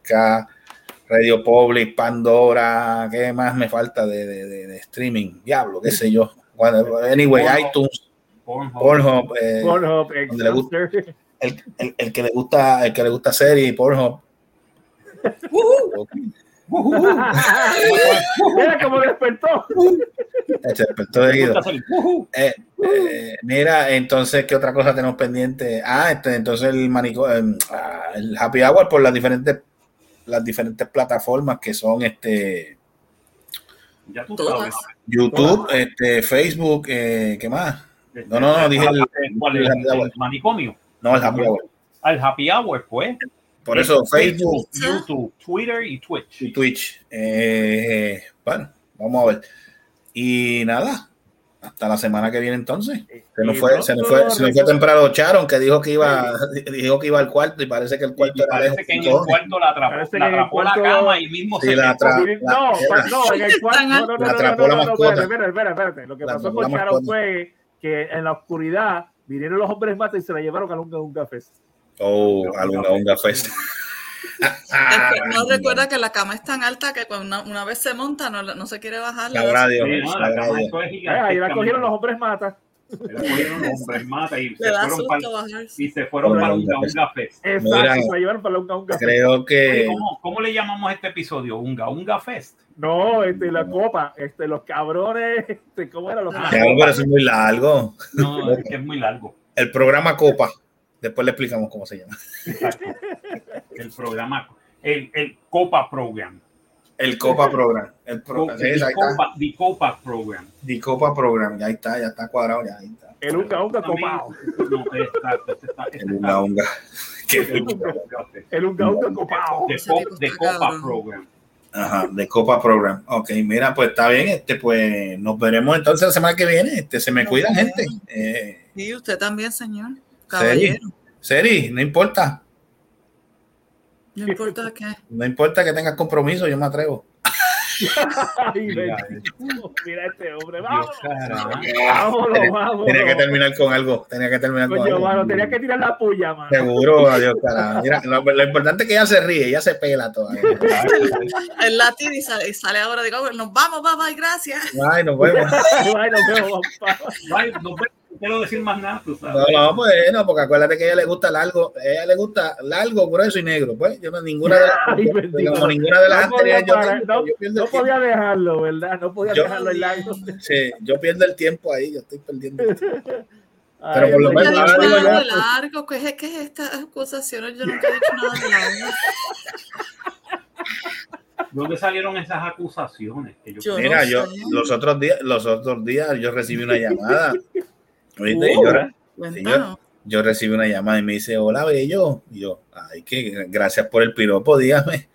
Radio Public, Pandora, ¿qué más me falta de, de- de- de streaming? Diablo, qué sé yo. Bueno, anyway, Pornhub. iTunes, Pornhub. Pornhub, eh, Pornhub, donde le gusta- Exhauster. el, el- el que le gusta, el que le gusta serie, Pornhub. Mira cómo despertó. Se despertó de Guido. el ujú. Eh, eh, mira, entonces, ¿qué otra cosa tenemos pendiente? Ah, este, entonces el manico, eh, ah, el happy hour por las diferentes, las diferentes plataformas que son este Ya tú Todas. sabes. YouTube, este, Facebook, eh, ¿qué más? No, no, no, dije el, ¿Cuál es? el happy hour. El manicomio. No, el happy hour. Al happy hour, pues. Por eso, Facebook, YouTube, Twitter y Twitch. y Twitch. Eh, bueno, vamos a ver. Y nada, hasta la semana que viene entonces. Se nos fue, se nos fue, se nos fue temprano Charon, que dijo que iba, dijo que iba al cuarto y parece que el cuarto Y era parece que en el cuarto la atrapó, Parece la atrapó la cama y mismo Sí, se la metió. atra- la- No, no, en el cuarto. No, no, no, atrapó no, la no, no, mascota. espérate, espérate, espérate. Lo que La pasó atrapó con mascota. fue que en la oscuridad vinieron los hombres matas y se la llevaron a un café. Oh, a Lunga Unga Fest. Es que no recuerda que la cama es tan alta que cuando una, una vez se monta no, no se quiere bajar. Sí, no, la cama es Eh, ahí la cogieron los hombres matas. la cogieron los hombres mata y se da fueron para bajarse. y se fueron Unga para un Unga Unga Fest. Exacto, Mira, se la llevaron para un, a un café. Creo que ¿Cómo, cómo le llamamos a este episodio? Unga Unga Fest. No, este, la copa, este, los cabrones, este, ¿cómo era? Los Ah, Ya, pero eso es muy largo. No, es que es muy largo. El programa Copa. Después le explicamos cómo se llama. Exacto. El programa, el, el Copa Program. El Copa Program. El Co- pro- sí, está. Copa, the Copa Program. The Copa Program. Ya está, ya está cuadrado. Ya ahí está. El unga unga copado. No, exacto. Este está, este El está- Unga Unga. El Unga Unga Fest. El unga unga copado. De, co- Copa. Program. Ajá, de Copa Program. Ok, mira, pues está bien. Este, pues nos veremos entonces la semana que viene. Este, se me cuidan, vemos. gente. Eh, Y usted también, señor. Seri, Caballero. Seri, no importa. No importa qué. No importa que tengas compromiso, yo me atrevo. Ay, Mira, este hombre, vámonos. Vámonos, Tenía- vámonos. Tenía que terminar con algo. Tenía que terminar con algo. mano, tenía que tirar la puya, mano. Seguro, adiós, carajo. Mira, lo, lo importante es que ella se ríe, ella se pela todavía. El latín y sale, sale ahora. Digo, nos vamos, bye bye, gracias. Ay, nos vemos. Ay, nos vemos, papá. Ay, no ve- no quiero decir más nada, tú sabes. No, no, pues no, porque acuérdate que a ella le gusta largo, a ella le gusta largo, grueso y negro. Pues yo no, ninguna de las, como ninguna de las No podía anteriores, yo, tengo- no- yo No el podía dejarlo, ¿verdad? No podía Yo- dejarlo en largo. Sí, yo pierdo el tiempo ahí, yo estoy perdiendo el tiempo. Ay, por lo menos Ya ahora digo nada yo, de largo. ¿Qué es, ¿Qué es estas acusaciones? Yo nunca he dicho nada de largo. ¿Dónde salieron esas acusaciones? Que yo, Yo Mira, no yo los otros días, los otros días yo recibí una llamada. Uh, yo, Cuéntanos. yo recibí una llamada y me dice, hola, bello. Y yo, ay, que gracias por el piropo, dígame.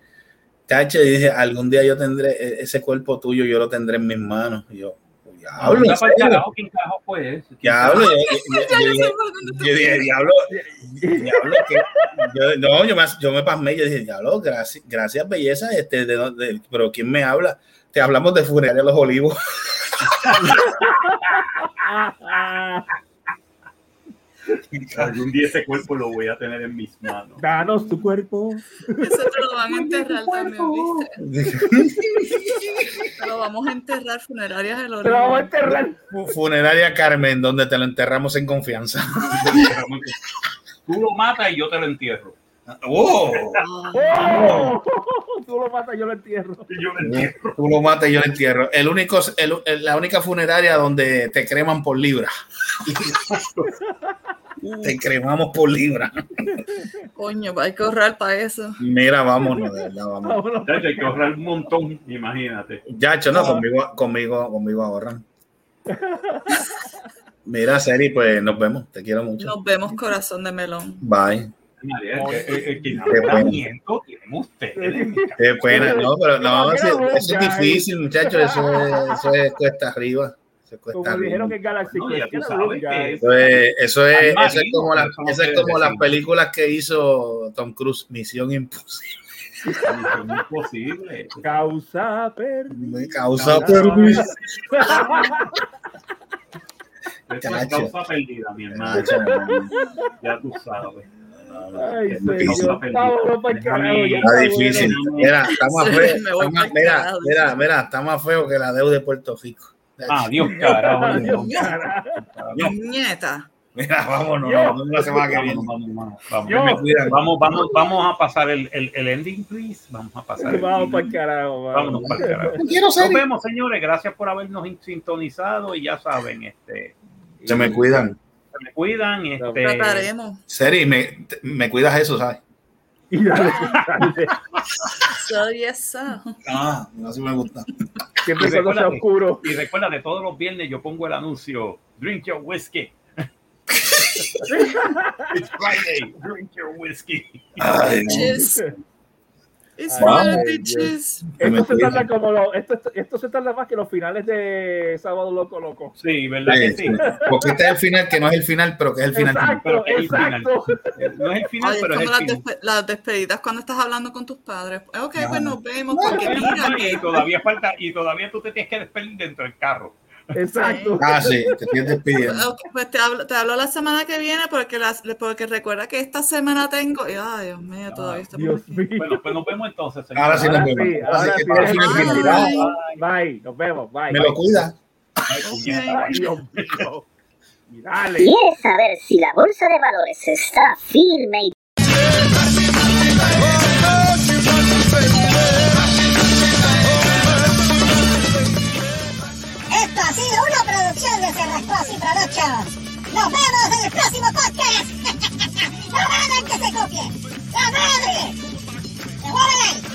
Chacho, y dice, algún día yo tendré e- ese cuerpo tuyo, yo lo tendré en mis manos. Y yo, diablo. Diablo, yo, dije, diablo, yo, no, yo me, yo me pasmé, yo dije, diablo, gracias, gracias, belleza, este, de, dónde- pero ¿quién me habla? Te hablamos de Funeraria Los Olivos. Algún día ese cuerpo lo voy a tener en mis manos. Danos tu cuerpo. Eso te lo van a enterrar también, ¿viste? Te lo vamos a enterrar funerarias del Te lo vamos a enterrar. Funeraria Carmen, donde te lo enterramos en confianza. Tú lo matas y yo te lo entierro. ¡Oh! ¡Oh! Tú lo matas, yo lo entierro. Y yo lo entierro. Tú lo matas y yo lo entierro. El único, el- el- la única funeraria donde te creman por libra. te cremamos por libra. Coño, hay que ahorrar para eso. Mira, vámonos, de verdad, vámonos. Ya, Hay que ahorrar un montón, imagínate. Yacho, no, conmigo, conmigo, conmigo ahorran. Mira, Seri, pues nos vemos. Te quiero mucho. Nos vemos, corazón de melón. Bye. Que enamoramiento tienen ustedes. Qué pena, no, pero no, eso, eso es ya, difícil, muchachos. Eso es, eso es cuesta arriba. Eso Como arriba. dijeron en Galaxy No, ya Quest. que-. Eso es, eso es, eso como, las, eso eso es como las películas que hizo Tom Cruise, Misión Imposible. Imposible. Causa perdida. Causa Causa- permiso. Esto es Chacho. causa perdida, mi hermano. Ya tú sabes. Ay, señor. Está difícil. Mira, está más feo. mira, mira, mira, está más feo que la deuda de Puerto Rico. Adiós, carajo. Adiós, Adiós. carajo. Nieta. Mira, vámonos, la semana que viene. Vamos, vamos, vamos, a pasar el, el, el ending, please. Vamos a pasar. Vamos para el carajo. Vámonos para el carajo. Quiero Nos vemos, señores. Gracias por habernos sintonizado y ya saben, este. Se me cuidan. Se me cuidan. Este, Trataremos. Seri, me, me cuidas eso, ¿sabes? Y dale, dale. Soy esa. Ah, así me gusta. Siempre recuérdate- oscuro. Y recuerda, de todos los viernes yo pongo el anuncio, drink your whiskey. It's Friday, drink your whiskey. Ay. It's. Esto se tarda como lo- esto, esto, esto se tarda más que los finales de Sábado Loco Loco. Sí, ¿verdad Sí, que sí? sí. Porque este es el final, que no es el final, pero que es el final. Exacto, es el final. exacto. No es el final, Oye, pero es como el las, final. despe- las despedidas cuando estás hablando con tus padres. Ok, Ajá. pues nos vemos, porque mira y todavía falta, y todavía tú te tienes que despedir dentro del carro. Exacto. Ah, sí, te estoy despidiendo. Ok, pues te hablo, te hablo la semana que viene porque, las, porque recuerda que esta semana tengo. y, Ay, Dios mío, todavía está por Dios aquí. mío. Bueno, pues nos vemos entonces. señor. Ahora sí nos Ahora vemos. sí, Ahora sí, ahora sí, Bye. final. Bye, nos vemos, bye. Me lo cuida. Ay, puñeta. Ay, Dios mío. Dale. ¿Quieres saber si la bolsa de valores está firme y ha sido una producción de Cerrascosi Productions. Nos vemos en el próximo podcast. no hagan que se copien. ¡La madre! ¡Se mueven ahí!